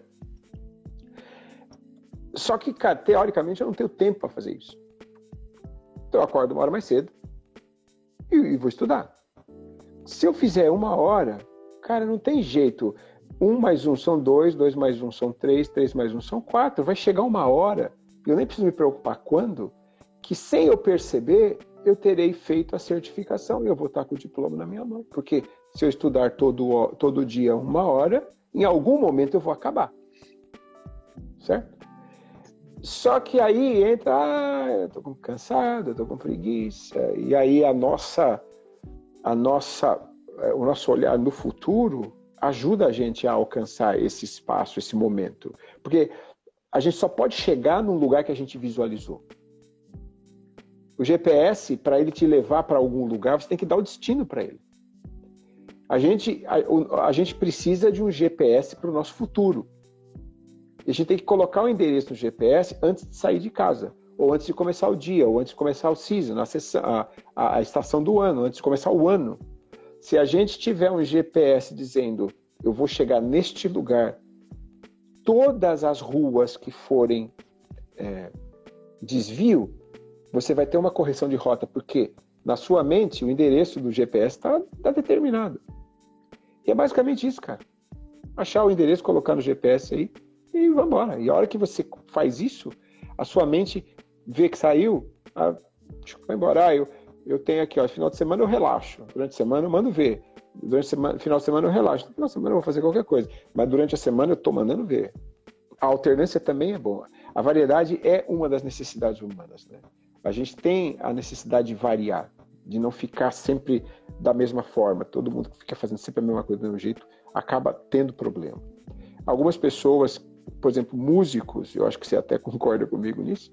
Só que, cara, teoricamente eu não tenho tempo para fazer isso. Então eu acordo uma hora mais cedo e, e vou estudar. Se eu fizer uma hora, cara, não tem jeito. Um mais um são dois, dois mais um são três, três mais um são quatro. Vai chegar uma hora, eu nem preciso me preocupar quando, que sem eu perceber, eu terei feito a certificação e eu vou estar com o diploma na minha mão. Porque se eu estudar todo, todo dia uma hora, em algum momento eu vou acabar. Certo? Só que aí entra, ah, eu tô cansado, eu tô com preguiça, e aí a nossa, a nossa, eh, o nosso olhar no futuro ajuda a gente a alcançar esse espaço, esse momento, porque a gente só pode chegar num lugar que a gente visualizou. O GPS, para ele te levar para algum lugar, você tem que dar o destino para ele. A gente, a, a gente precisa de um GPS para o nosso futuro a gente tem que colocar o endereço no GPS antes de sair de casa, ou antes de começar o dia, ou antes de começar o season, a, sessão, a, a, estação do ano, antes de começar o ano. Se a gente tiver um GPS dizendo eu vou chegar neste lugar, todas as ruas que forem é, desvio, você vai ter uma correção de rota, porque na sua mente o endereço do GPS está tá determinado. E é basicamente isso, cara. Achar o endereço, colocar no GPS aí, e vamos embora. E a hora que você faz isso, a sua mente vê que saiu, ah, vai embora. Ah, eu, eu tenho aqui, ó, final de semana eu relaxo. Durante a semana eu mando ver. Durante a semana, final de semana eu relaxo. No final de semana eu vou fazer qualquer coisa. Mas durante a semana eu estou mandando ver. A alternância também é boa. A variedade é uma das necessidades humanas. Né? A gente tem a necessidade de variar, de não ficar sempre da mesma forma. Todo mundo que fica fazendo sempre a mesma coisa do mesmo jeito acaba tendo problema. Algumas pessoas por exemplo, músicos, eu acho que você até concorda comigo nisso,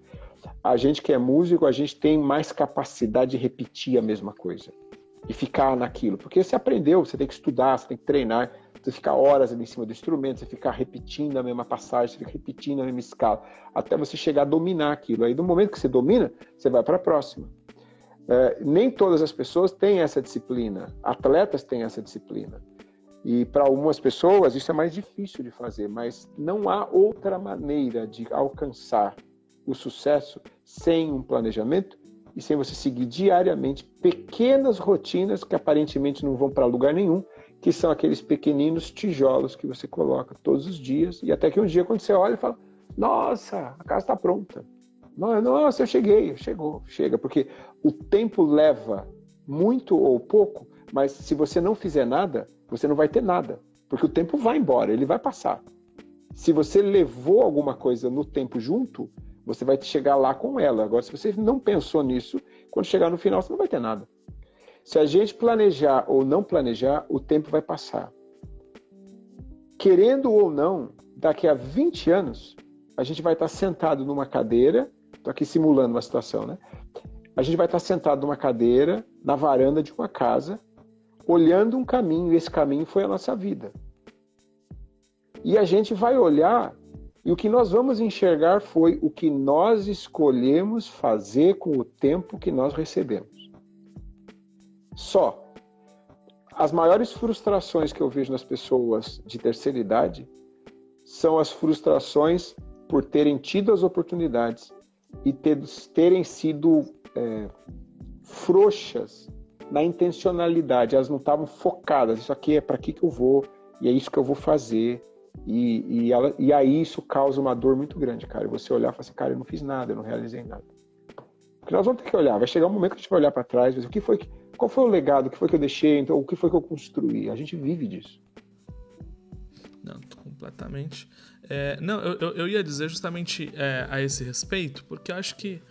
a gente que é músico, a gente tem mais capacidade de repetir a mesma coisa e ficar naquilo, porque você aprendeu, você tem que estudar, você tem que treinar, você fica horas ali em cima do instrumento, você fica repetindo a mesma passagem, você fica repetindo a mesma escala, até você chegar a dominar aquilo. Aí, no momento que você domina, você vai para a próxima. É, nem todas as pessoas têm essa disciplina, atletas têm essa disciplina. E para algumas pessoas isso é mais difícil de fazer, mas não há outra maneira de alcançar o sucesso sem um planejamento e sem você seguir diariamente pequenas rotinas que aparentemente não vão para lugar nenhum, que são aqueles pequeninos tijolos que você coloca todos os dias e até que um dia quando você olha e fala: "Nossa, a casa está pronta". Nossa, eu cheguei, chegou, chega, porque o tempo leva muito ou pouco, mas se você não fizer nada, você não vai ter nada, porque o tempo vai embora, ele vai passar. Se você levou alguma coisa no tempo junto, Você vai chegar lá com ela. Agora, se você não pensou nisso, quando chegar no final, você não vai ter nada. Se a gente planejar ou não planejar, o tempo vai passar. Querendo ou não, daqui a 20 anos, a gente vai estar sentado numa cadeira, estou aqui simulando uma situação, né? A gente vai estar sentado numa cadeira, na varanda de uma casa, olhando um caminho, e esse caminho foi a nossa vida. E a gente vai olhar, e o que nós vamos enxergar foi o que nós escolhemos fazer com o tempo que nós recebemos. Só. As maiores frustrações que eu vejo nas pessoas de terceira idade são as frustrações por terem tido as oportunidades e ter, terem sido é, frouxas na intencionalidade, elas não estavam focadas. Isso aqui é para que, que eu vou e é isso que eu vou fazer. E, e, ela, e aí isso causa uma dor muito grande, cara. Você olhar e falar assim, cara, eu não fiz nada, eu não realizei nada. Porque nós vamos ter que olhar, vai chegar um momento que a gente vai olhar para trás, o que foi que, qual foi o legado, o que foi que eu deixei, então, o que foi que eu construí. A gente vive disso. Não, completamente. É, não, eu, eu ia dizer justamente é, a esse respeito, porque eu acho que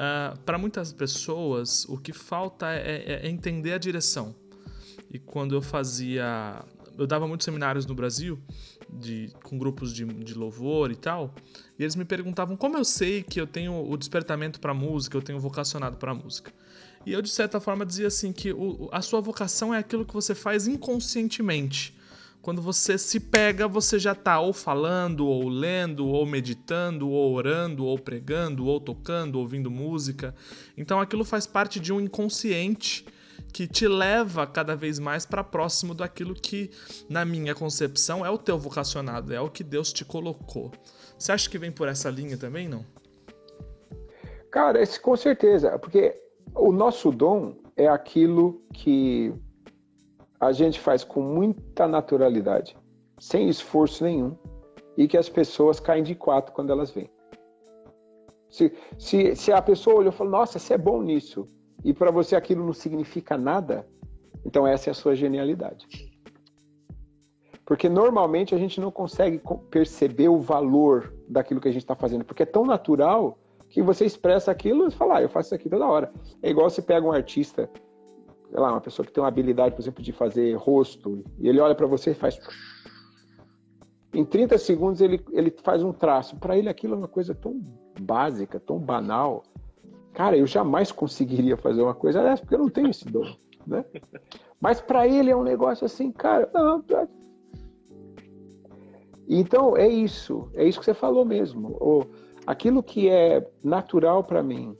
uh, ah, para muitas pessoas o que falta é, é, é, entender a direção. E quando eu fazia. Eu dava muitos seminários no Brasil, de, com grupos de, de louvor e tal, e eles me perguntavam como eu sei que eu tenho o despertamento para música, eu tenho vocacionado para música. E eu, de certa forma, dizia assim: que o, a sua vocação é aquilo que você faz inconscientemente quando você se pega, você já está ou falando, ou lendo, ou meditando, ou orando, ou pregando, ou tocando, ouvindo música. Então aquilo faz parte de um inconsciente que te leva cada vez mais para próximo daquilo que, na minha concepção, é o teu vocacionado, é o que Deus te colocou. Você acha que vem por essa linha também, não? Cara, esse, com certeza, porque o nosso dom é aquilo que a gente faz com muita naturalidade, sem esforço nenhum, e que as pessoas caem de quatro quando elas vêm. Se, se, se a pessoa olhou e falou, nossa, você é bom nisso, e para você aquilo não significa nada, então essa é a sua genialidade. Porque normalmente a gente não consegue perceber o valor daquilo que a gente está fazendo, porque é tão natural que você expressa aquilo e fala, ah, eu faço isso aqui toda hora. É igual se pega um artista sei lá, uma pessoa que tem uma habilidade, por exemplo, de fazer rosto, e ele olha para você e faz. Em 30 segundos ele, ele faz um traço. Para ele aquilo é uma coisa tão básica, tão banal. Cara, eu jamais conseguiria fazer uma coisa dessa, porque eu não tenho esse dom, né? Mas para ele é um negócio assim, cara, não, então é isso, é isso que você falou mesmo. O, aquilo que é natural para mim,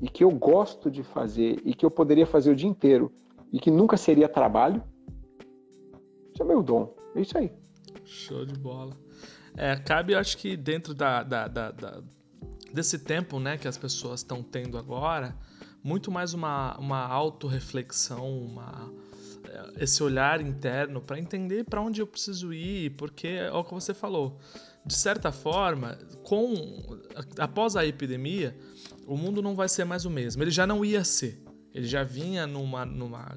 e que eu gosto de fazer e que eu poderia fazer o dia inteiro e que nunca seria trabalho, isso é meu dom. É isso aí. Show de bola. É, cabe, acho que dentro da, da, da, da desse tempo né, que as pessoas estão tendo agora, muito mais uma, uma autorreflexão, uma, é, esse olhar interno para entender para onde eu preciso ir, porque é o que você falou. De certa forma, com após a epidemia, o mundo não vai ser mais o mesmo. Ele já não ia ser. Ele já vinha numa, numa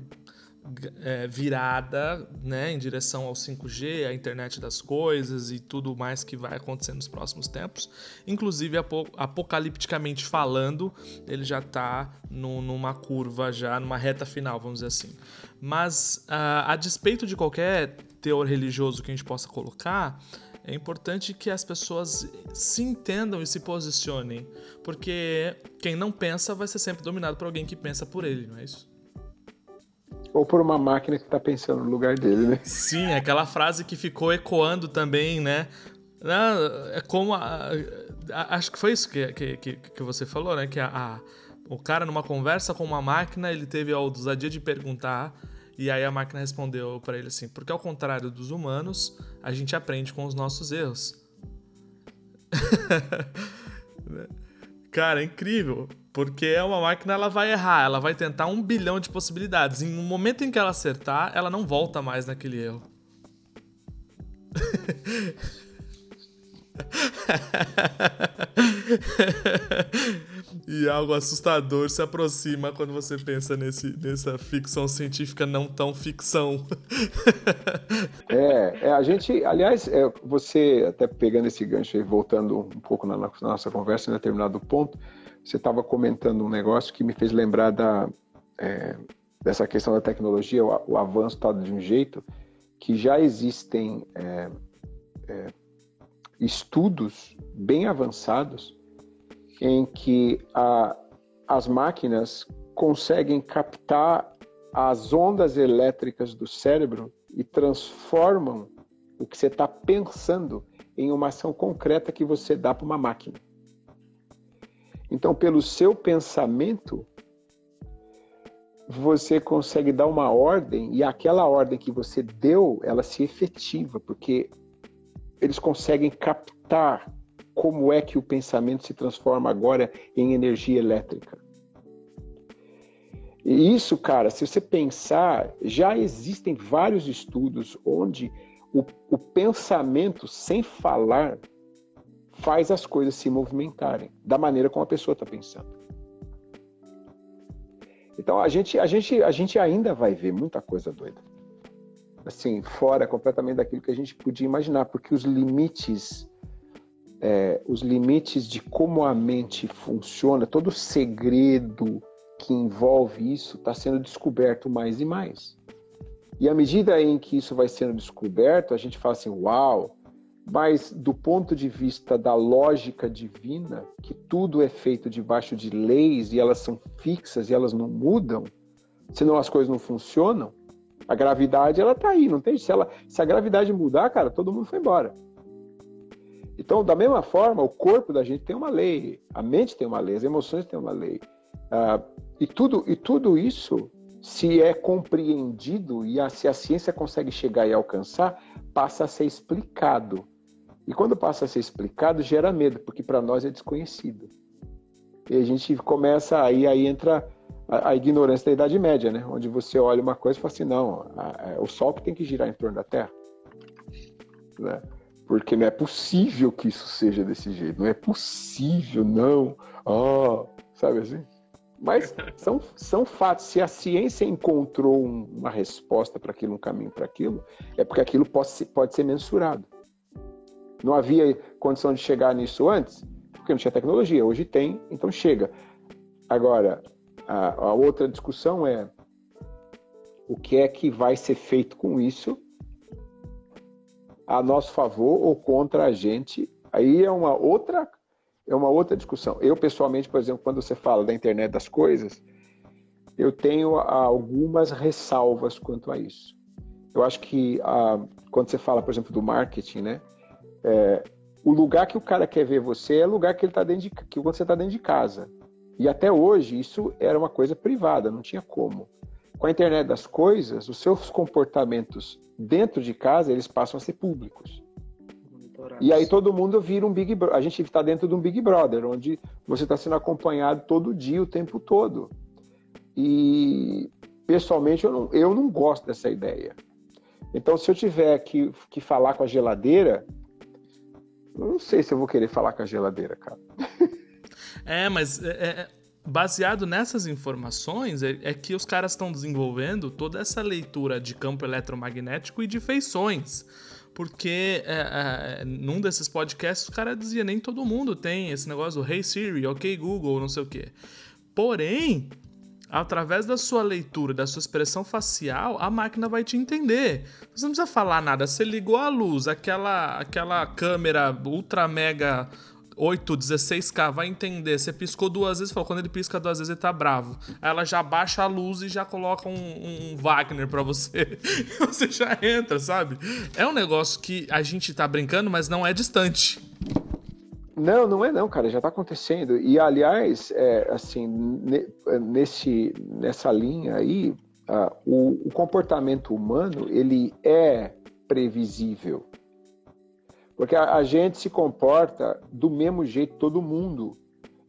é, virada né, em direção ao 5G, à internet das coisas e tudo mais que vai acontecer nos próximos tempos. Inclusive, apocalipticamente falando, ele já está numa curva, já numa reta final, vamos dizer assim. Mas, a, a despeito de qualquer teor religioso que a gente possa colocar, é importante que as pessoas se entendam e se posicionem, porque quem não pensa vai ser sempre dominado por alguém que pensa por ele, não é isso? Ou por uma máquina que está pensando no lugar dele, né? Sim, aquela frase que ficou ecoando também, né? É como a, a, acho que foi isso que, que, que, você falou, né? Que a, a, o cara numa conversa com uma máquina ele teve a ousadia de perguntar e aí a máquina respondeu para ele assim: porque ao contrário dos humanos, a gente aprende com os nossos erros. Cara, é incrível. Porque é uma máquina, ela vai errar, ela vai tentar um bilhão de possibilidades. Em um momento em que ela acertar, ela não volta mais naquele erro. E algo assustador se aproxima quando você pensa nesse, nessa ficção científica não tão ficção. é, é, a gente, aliás, é, você até pegando esse gancho e voltando um pouco na, na nossa conversa em determinado ponto, você estava comentando um negócio que me fez lembrar da, é, dessa questão da tecnologia, o, o avanço está de um jeito que já existem é, é, estudos bem avançados em que a, as máquinas conseguem captar as ondas elétricas do cérebro e transformam o que você está pensando em uma ação concreta que você dá para uma máquina. Então, pelo seu pensamento, você consegue dar uma ordem e aquela ordem que você deu, ela se efetiva, porque eles conseguem captar como é que o pensamento se transforma agora em energia elétrica. E isso, cara, se você pensar, já existem vários estudos onde o, o pensamento, sem falar, faz as coisas se movimentarem da maneira como a pessoa está pensando. Então a gente, a gente, a gente ainda vai ver muita coisa doida, assim fora completamente daquilo que a gente podia imaginar, porque os limites, é, os limites de como a mente funciona, todo o segredo que envolve isso está sendo descoberto mais e mais. E à medida em que isso vai sendo descoberto, a gente fala assim, uau, mas do ponto de vista da lógica divina, que tudo é feito debaixo de leis e elas são fixas e elas não mudam, senão as coisas não funcionam, a gravidade ela tá aí, não tem se ela se a gravidade mudar, cara, todo mundo foi embora. Então, da mesma forma, o corpo da gente tem uma lei, a mente tem uma lei, as emoções têm uma lei, uh, e tudo e tudo isso, se é compreendido e a, se a ciência consegue chegar e alcançar, passa a ser explicado e quando passa a ser explicado, gera medo, porque para nós é desconhecido. E a gente começa, aí, aí entra a, a, ignorância da Idade Média, né? Onde você olha uma coisa e fala assim, não, a, a, o Sol que tem que girar em torno da Terra. Né? Porque não é possível que isso seja desse jeito. Não é possível, não. Oh, sabe assim? Mas são, são fatos. Se a ciência encontrou um, uma resposta para aquilo, um caminho para aquilo, é porque aquilo pode ser, pode ser mensurado. Não havia condição de chegar nisso antes, porque não tinha tecnologia. Hoje tem, então chega. Agora, a, a outra discussão é o que é que vai ser feito com isso a nosso favor ou contra a gente. Aí é uma outra é uma outra discussão. Eu pessoalmente, por exemplo, quando você fala da internet das coisas, eu tenho algumas ressalvas quanto a isso. Eu acho que ah, quando você fala, por exemplo, do marketing, né? É, o lugar que o cara quer ver você é o lugar que ele tá dentro de, que você está dentro de casa. E até hoje isso era uma coisa privada, não tinha como. Com a internet das coisas, os seus comportamentos dentro de casa eles passam a ser públicos. E aí todo mundo vira um Big Brother. A gente está dentro de um Big Brother, onde você está sendo acompanhado todo dia, o tempo todo. E pessoalmente eu não, eu não gosto dessa ideia. Então, se eu tiver que, que falar com a geladeira, eu não sei se eu vou querer falar com a geladeira, cara. É, mas é, é, baseado nessas informações é, é que os caras estão desenvolvendo toda essa leitura de campo eletromagnético e de feições. Porque é, é, num desses podcasts o cara dizia nem todo mundo tem esse negócio do Hey Siri, OK Google, não sei o quê. Porém, através da sua leitura, da sua expressão facial, a máquina vai te entender. Você não precisa falar nada. Você ligou a luz, aquela, aquela câmera ultra mega 8, 16K, vai entender. Você piscou duas vezes, falou, quando ele pisca duas vezes ele tá bravo. Aí ela já baixa a luz e já coloca um, um Wagner pra você. e você já entra, sabe? É um negócio que a gente tá brincando, mas não é distante. Não, não é não, cara, já está acontecendo. E aliás, é, assim, nesse, nessa linha aí, uh, o, o, comportamento humano ele é previsível, porque a, a, gente se comporta do mesmo jeito todo mundo.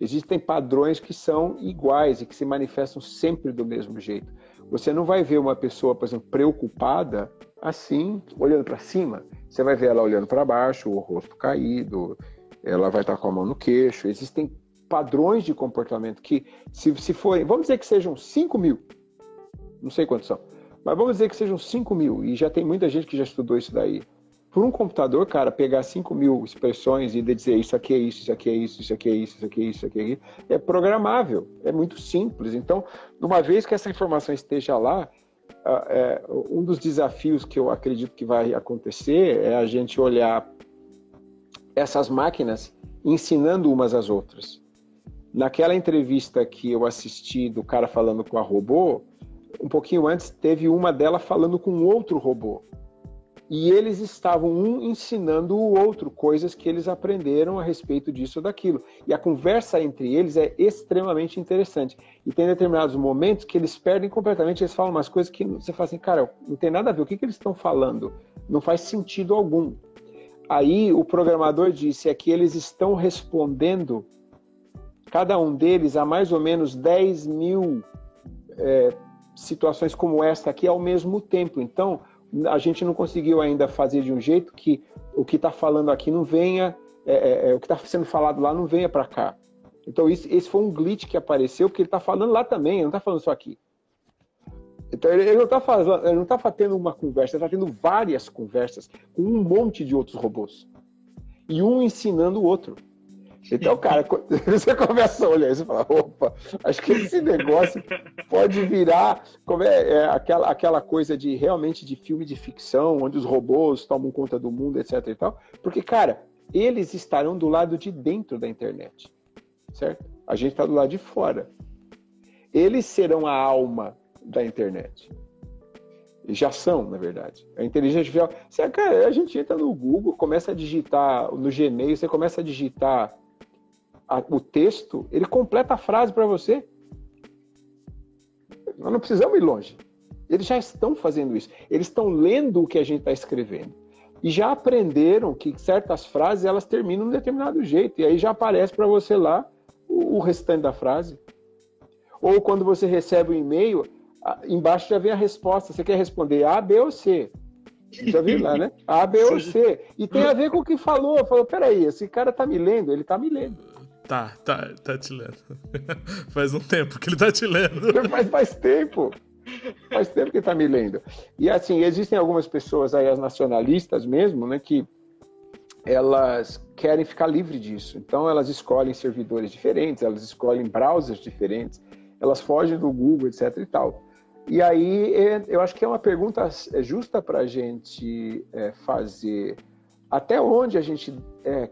Existem padrões que são iguais e que se manifestam sempre do mesmo jeito. Você não vai ver uma pessoa, por exemplo, preocupada assim, olhando para cima. Você vai ver ela olhando para baixo, o rosto caído ela vai estar com a mão no queixo. Existem padrões de comportamento que, se, se forem, vamos dizer que sejam 5 mil, não sei quantos são, mas vamos dizer que sejam 5 mil, e já tem muita gente que já estudou isso daí. Por um computador, cara, pegar 5 mil expressões e dizer isso aqui é isso, isso aqui é isso, isso aqui é isso, isso aqui é isso, isso aqui é isso, é programável, é muito simples. Então, uma vez que essa informação esteja lá, é, um dos desafios que eu acredito que vai acontecer é a gente olhar essas máquinas ensinando umas às outras. Naquela entrevista que eu assisti do cara falando com a robô, um pouquinho antes teve uma dela falando com outro robô. E eles estavam um ensinando o outro coisas que eles aprenderam a respeito disso ou daquilo. E a conversa entre eles é extremamente interessante. E tem determinados momentos que eles perdem completamente, eles falam umas coisas que você fala assim, cara, não tem nada a ver, o que, que eles estão falando? Não faz sentido algum. Aí o programador disse é que eles estão respondendo, cada um deles, a mais ou menos 10 mil é, situações como esta aqui ao mesmo tempo. Então, a gente não conseguiu ainda fazer de um jeito que o que está falando aqui não venha, é, é, é o que está sendo falado lá não venha para cá. Então isso, esse foi um glitch que apareceu porque ele está falando lá também, ele não está falando só aqui. Então ele, ele não está está tendo uma conversa, ele está tendo várias conversas com um monte de outros robôs e um ensinando o outro. Então, cara, você começa a olhar isso e fala, opa, acho que esse negócio pode virar como é, é, aquela, aquela coisa de realmente de filme de ficção, onde os robôs tomam conta do mundo, etc e tal. Porque, cara, eles estarão do lado de dentro da internet, certo? A gente está do lado de fora. Eles serão a alma da internet. Já são, na verdade. A inteligência artificial. Você, cara, a gente entra no Google, começa a digitar, no Gmail, você começa a digitar a, o texto, ele completa a frase para você. Nós não precisamos ir longe. Eles já estão fazendo isso. Eles estão lendo o que a gente está escrevendo. E já aprenderam que certas frases elas terminam de um determinado jeito. E aí já aparece para você lá o, o restante da frase. Ou quando você recebe um e-mail, embaixo já vem a resposta. Você quer responder A, B ou C? Já viu lá, né? A, B ou C. E tem a ver com o que falou. Falou, peraí, esse cara tá me lendo, ele tá me lendo. Tá, tá, tá te lendo. faz um tempo que ele tá te lendo. Faz, faz tempo. Faz tempo que tá me lendo. E assim, existem algumas pessoas aí, as nacionalistas mesmo, né, que elas querem ficar livre disso. Então elas escolhem servidores diferentes, elas escolhem browsers diferentes, elas fogem do Google, etc e tal. E aí é, eu acho que é uma pergunta é, justa para a gente é, fazer até onde a gente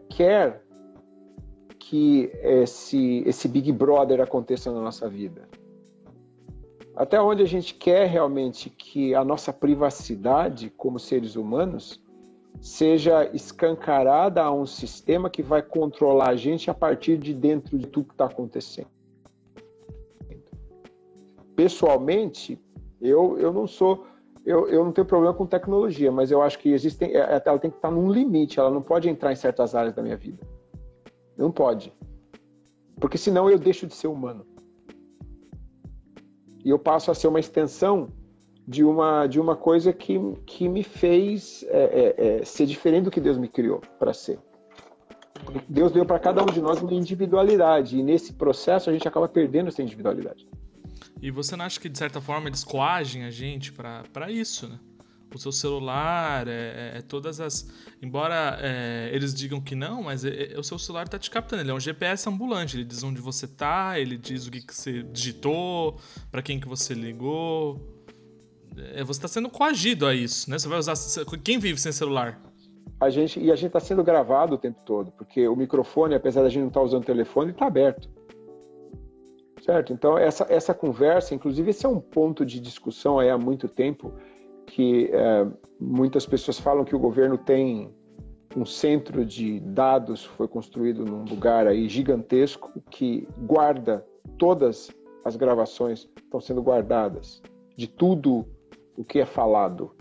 quer que esse, esse Big Brother aconteça na nossa vida? Até onde a gente quer realmente que a nossa privacidade como seres humanos seja escancarada a um sistema que vai controlar a gente a partir de dentro de tudo que está acontecendo? Pessoalmente, eu, eu não sou eu, eu não tenho problema com tecnologia, mas eu acho que existem, ela tem que estar num limite, ela não pode entrar em certas áreas da minha vida. Não pode. Porque senão eu deixo de ser humano. E eu passo a ser uma extensão de uma, de uma coisa que, que me fez é, é, é, ser diferente do que Deus me criou para ser. Deus deu para cada um de nós uma individualidade. E nesse processo a gente acaba perdendo essa individualidade. E você não acha que, de certa forma, eles coagem a gente para isso, né? O seu celular, é, é, é todas as. Embora é, eles digam que não, mas é, é, o seu celular está te captando. Ele é um GPS ambulante. Ele diz onde você está, ele diz o que, que você digitou, para quem que você ligou. É, você está sendo coagido a isso, né? Você vai usar. Quem vive sem celular? A gente, e a gente está sendo gravado o tempo todo, porque o microfone, apesar da gente não estar tá usando o telefone, está aberto. Certo? Então, essa, essa conversa, inclusive, esse é um ponto de discussão há muito tempo que é, muitas pessoas falam que o governo tem um centro de dados foi construído num lugar aí gigantesco que guarda todas as gravações estão sendo guardadas de tudo o que é falado.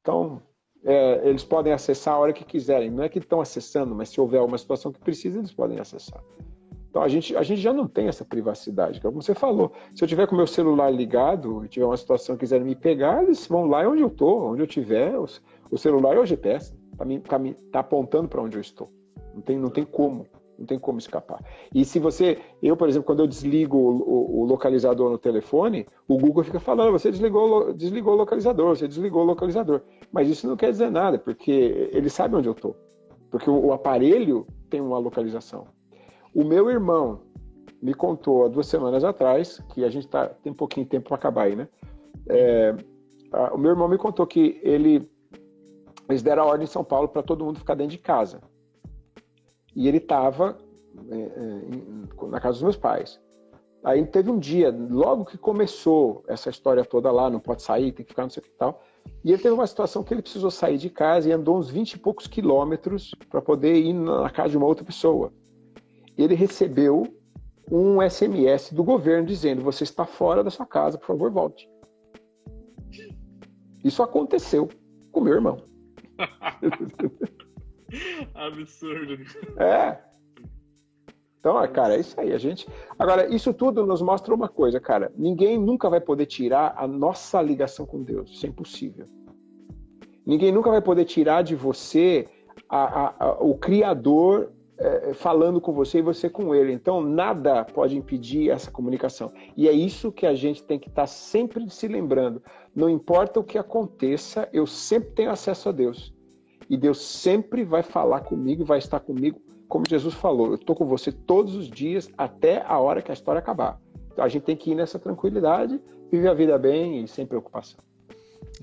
Então é, eles podem acessar a hora que quiserem. Não é que estão acessando, mas se houver uma situação que precisa, eles podem acessar. Então a gente, a gente já não tem essa privacidade, como você falou. Se eu tiver com meu celular ligado e tiver uma situação que quiserem me pegar, eles vão lá onde eu estou, onde eu tiver. O celular é o GPS, está tá, tá apontando para onde eu estou. Não tem, não tem como Não tem como escapar. E se você, eu, por exemplo, quando eu desligo o, o, o localizador no telefone, o Google fica falando, você desligou, desligou o localizador, você desligou o localizador. Mas isso não quer dizer nada, porque ele sabe onde eu estou. Porque o, o aparelho tem uma localização. O meu irmão me contou há duas semanas atrás, que a gente tá, tem um pouquinho de tempo para acabar aí, né? É, a, o meu irmão me contou que ele, eles deram a ordem em São Paulo para todo mundo ficar dentro de casa. E ele estava é, é, na casa dos meus pais. Aí teve um dia, logo que começou essa história toda lá, não pode sair, tem que ficar, não sei o que tal. E ele teve uma situação que ele precisou sair de casa e andou uns 20 e poucos quilômetros para poder ir na casa de uma outra pessoa. Ele recebeu um SMS do governo dizendo: Você está fora da sua casa, por favor, volte. Isso aconteceu com meu irmão. Absurdo. É. Então, cara, é isso aí. A gente. Agora, isso tudo nos mostra uma coisa, cara. Ninguém nunca vai poder tirar a nossa ligação com Deus. Isso é impossível. Ninguém nunca vai poder tirar de você a, a, a, o Criador é, falando com você e você com ele. Então, nada pode impedir essa comunicação. E é isso que a gente tem que estar tá sempre se lembrando. Não importa o que aconteça, eu sempre tenho acesso a Deus. E Deus sempre vai falar comigo, vai estar comigo, como Jesus falou. Eu estou com você todos os dias até a hora que a história acabar. Então a gente tem que ir nessa tranquilidade, viver a vida bem e sem preocupação.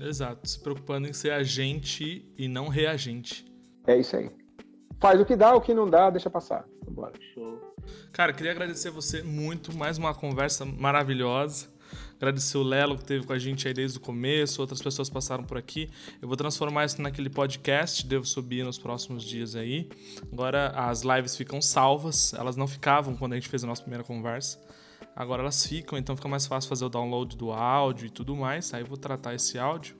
Exato, se preocupando em ser agente e não reagente. É isso aí. Faz o que dá, o que não dá, deixa passar. Vambora. Show. Cara, queria agradecer você muito, mais uma conversa maravilhosa. Agradecer o Lelo que esteve com a gente aí desde o começo, outras pessoas passaram por aqui. Eu vou transformar isso naquele podcast, devo subir nos próximos dias aí. Agora as lives ficam salvas, elas não ficavam quando a gente fez a nossa primeira conversa. Agora elas ficam, então fica mais fácil fazer o download do áudio e tudo mais. Aí eu vou tratar esse áudio.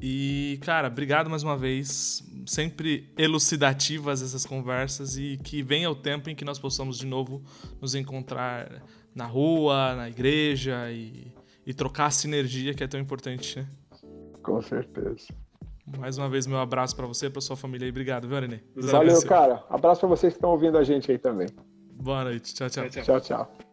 E, cara, obrigado mais uma vez. Sempre elucidativas essas conversas e que venha o tempo em que nós possamos de novo nos encontrar na rua, na igreja e, e trocar a sinergia que é tão importante, né? Com certeza. Mais uma vez, meu abraço para você e para sua família aí. Obrigado, viu, Arenê? Valeu, cara. Abraço para vocês que estão ouvindo a gente aí também. Boa noite. tchau. tchau. tchau, tchau.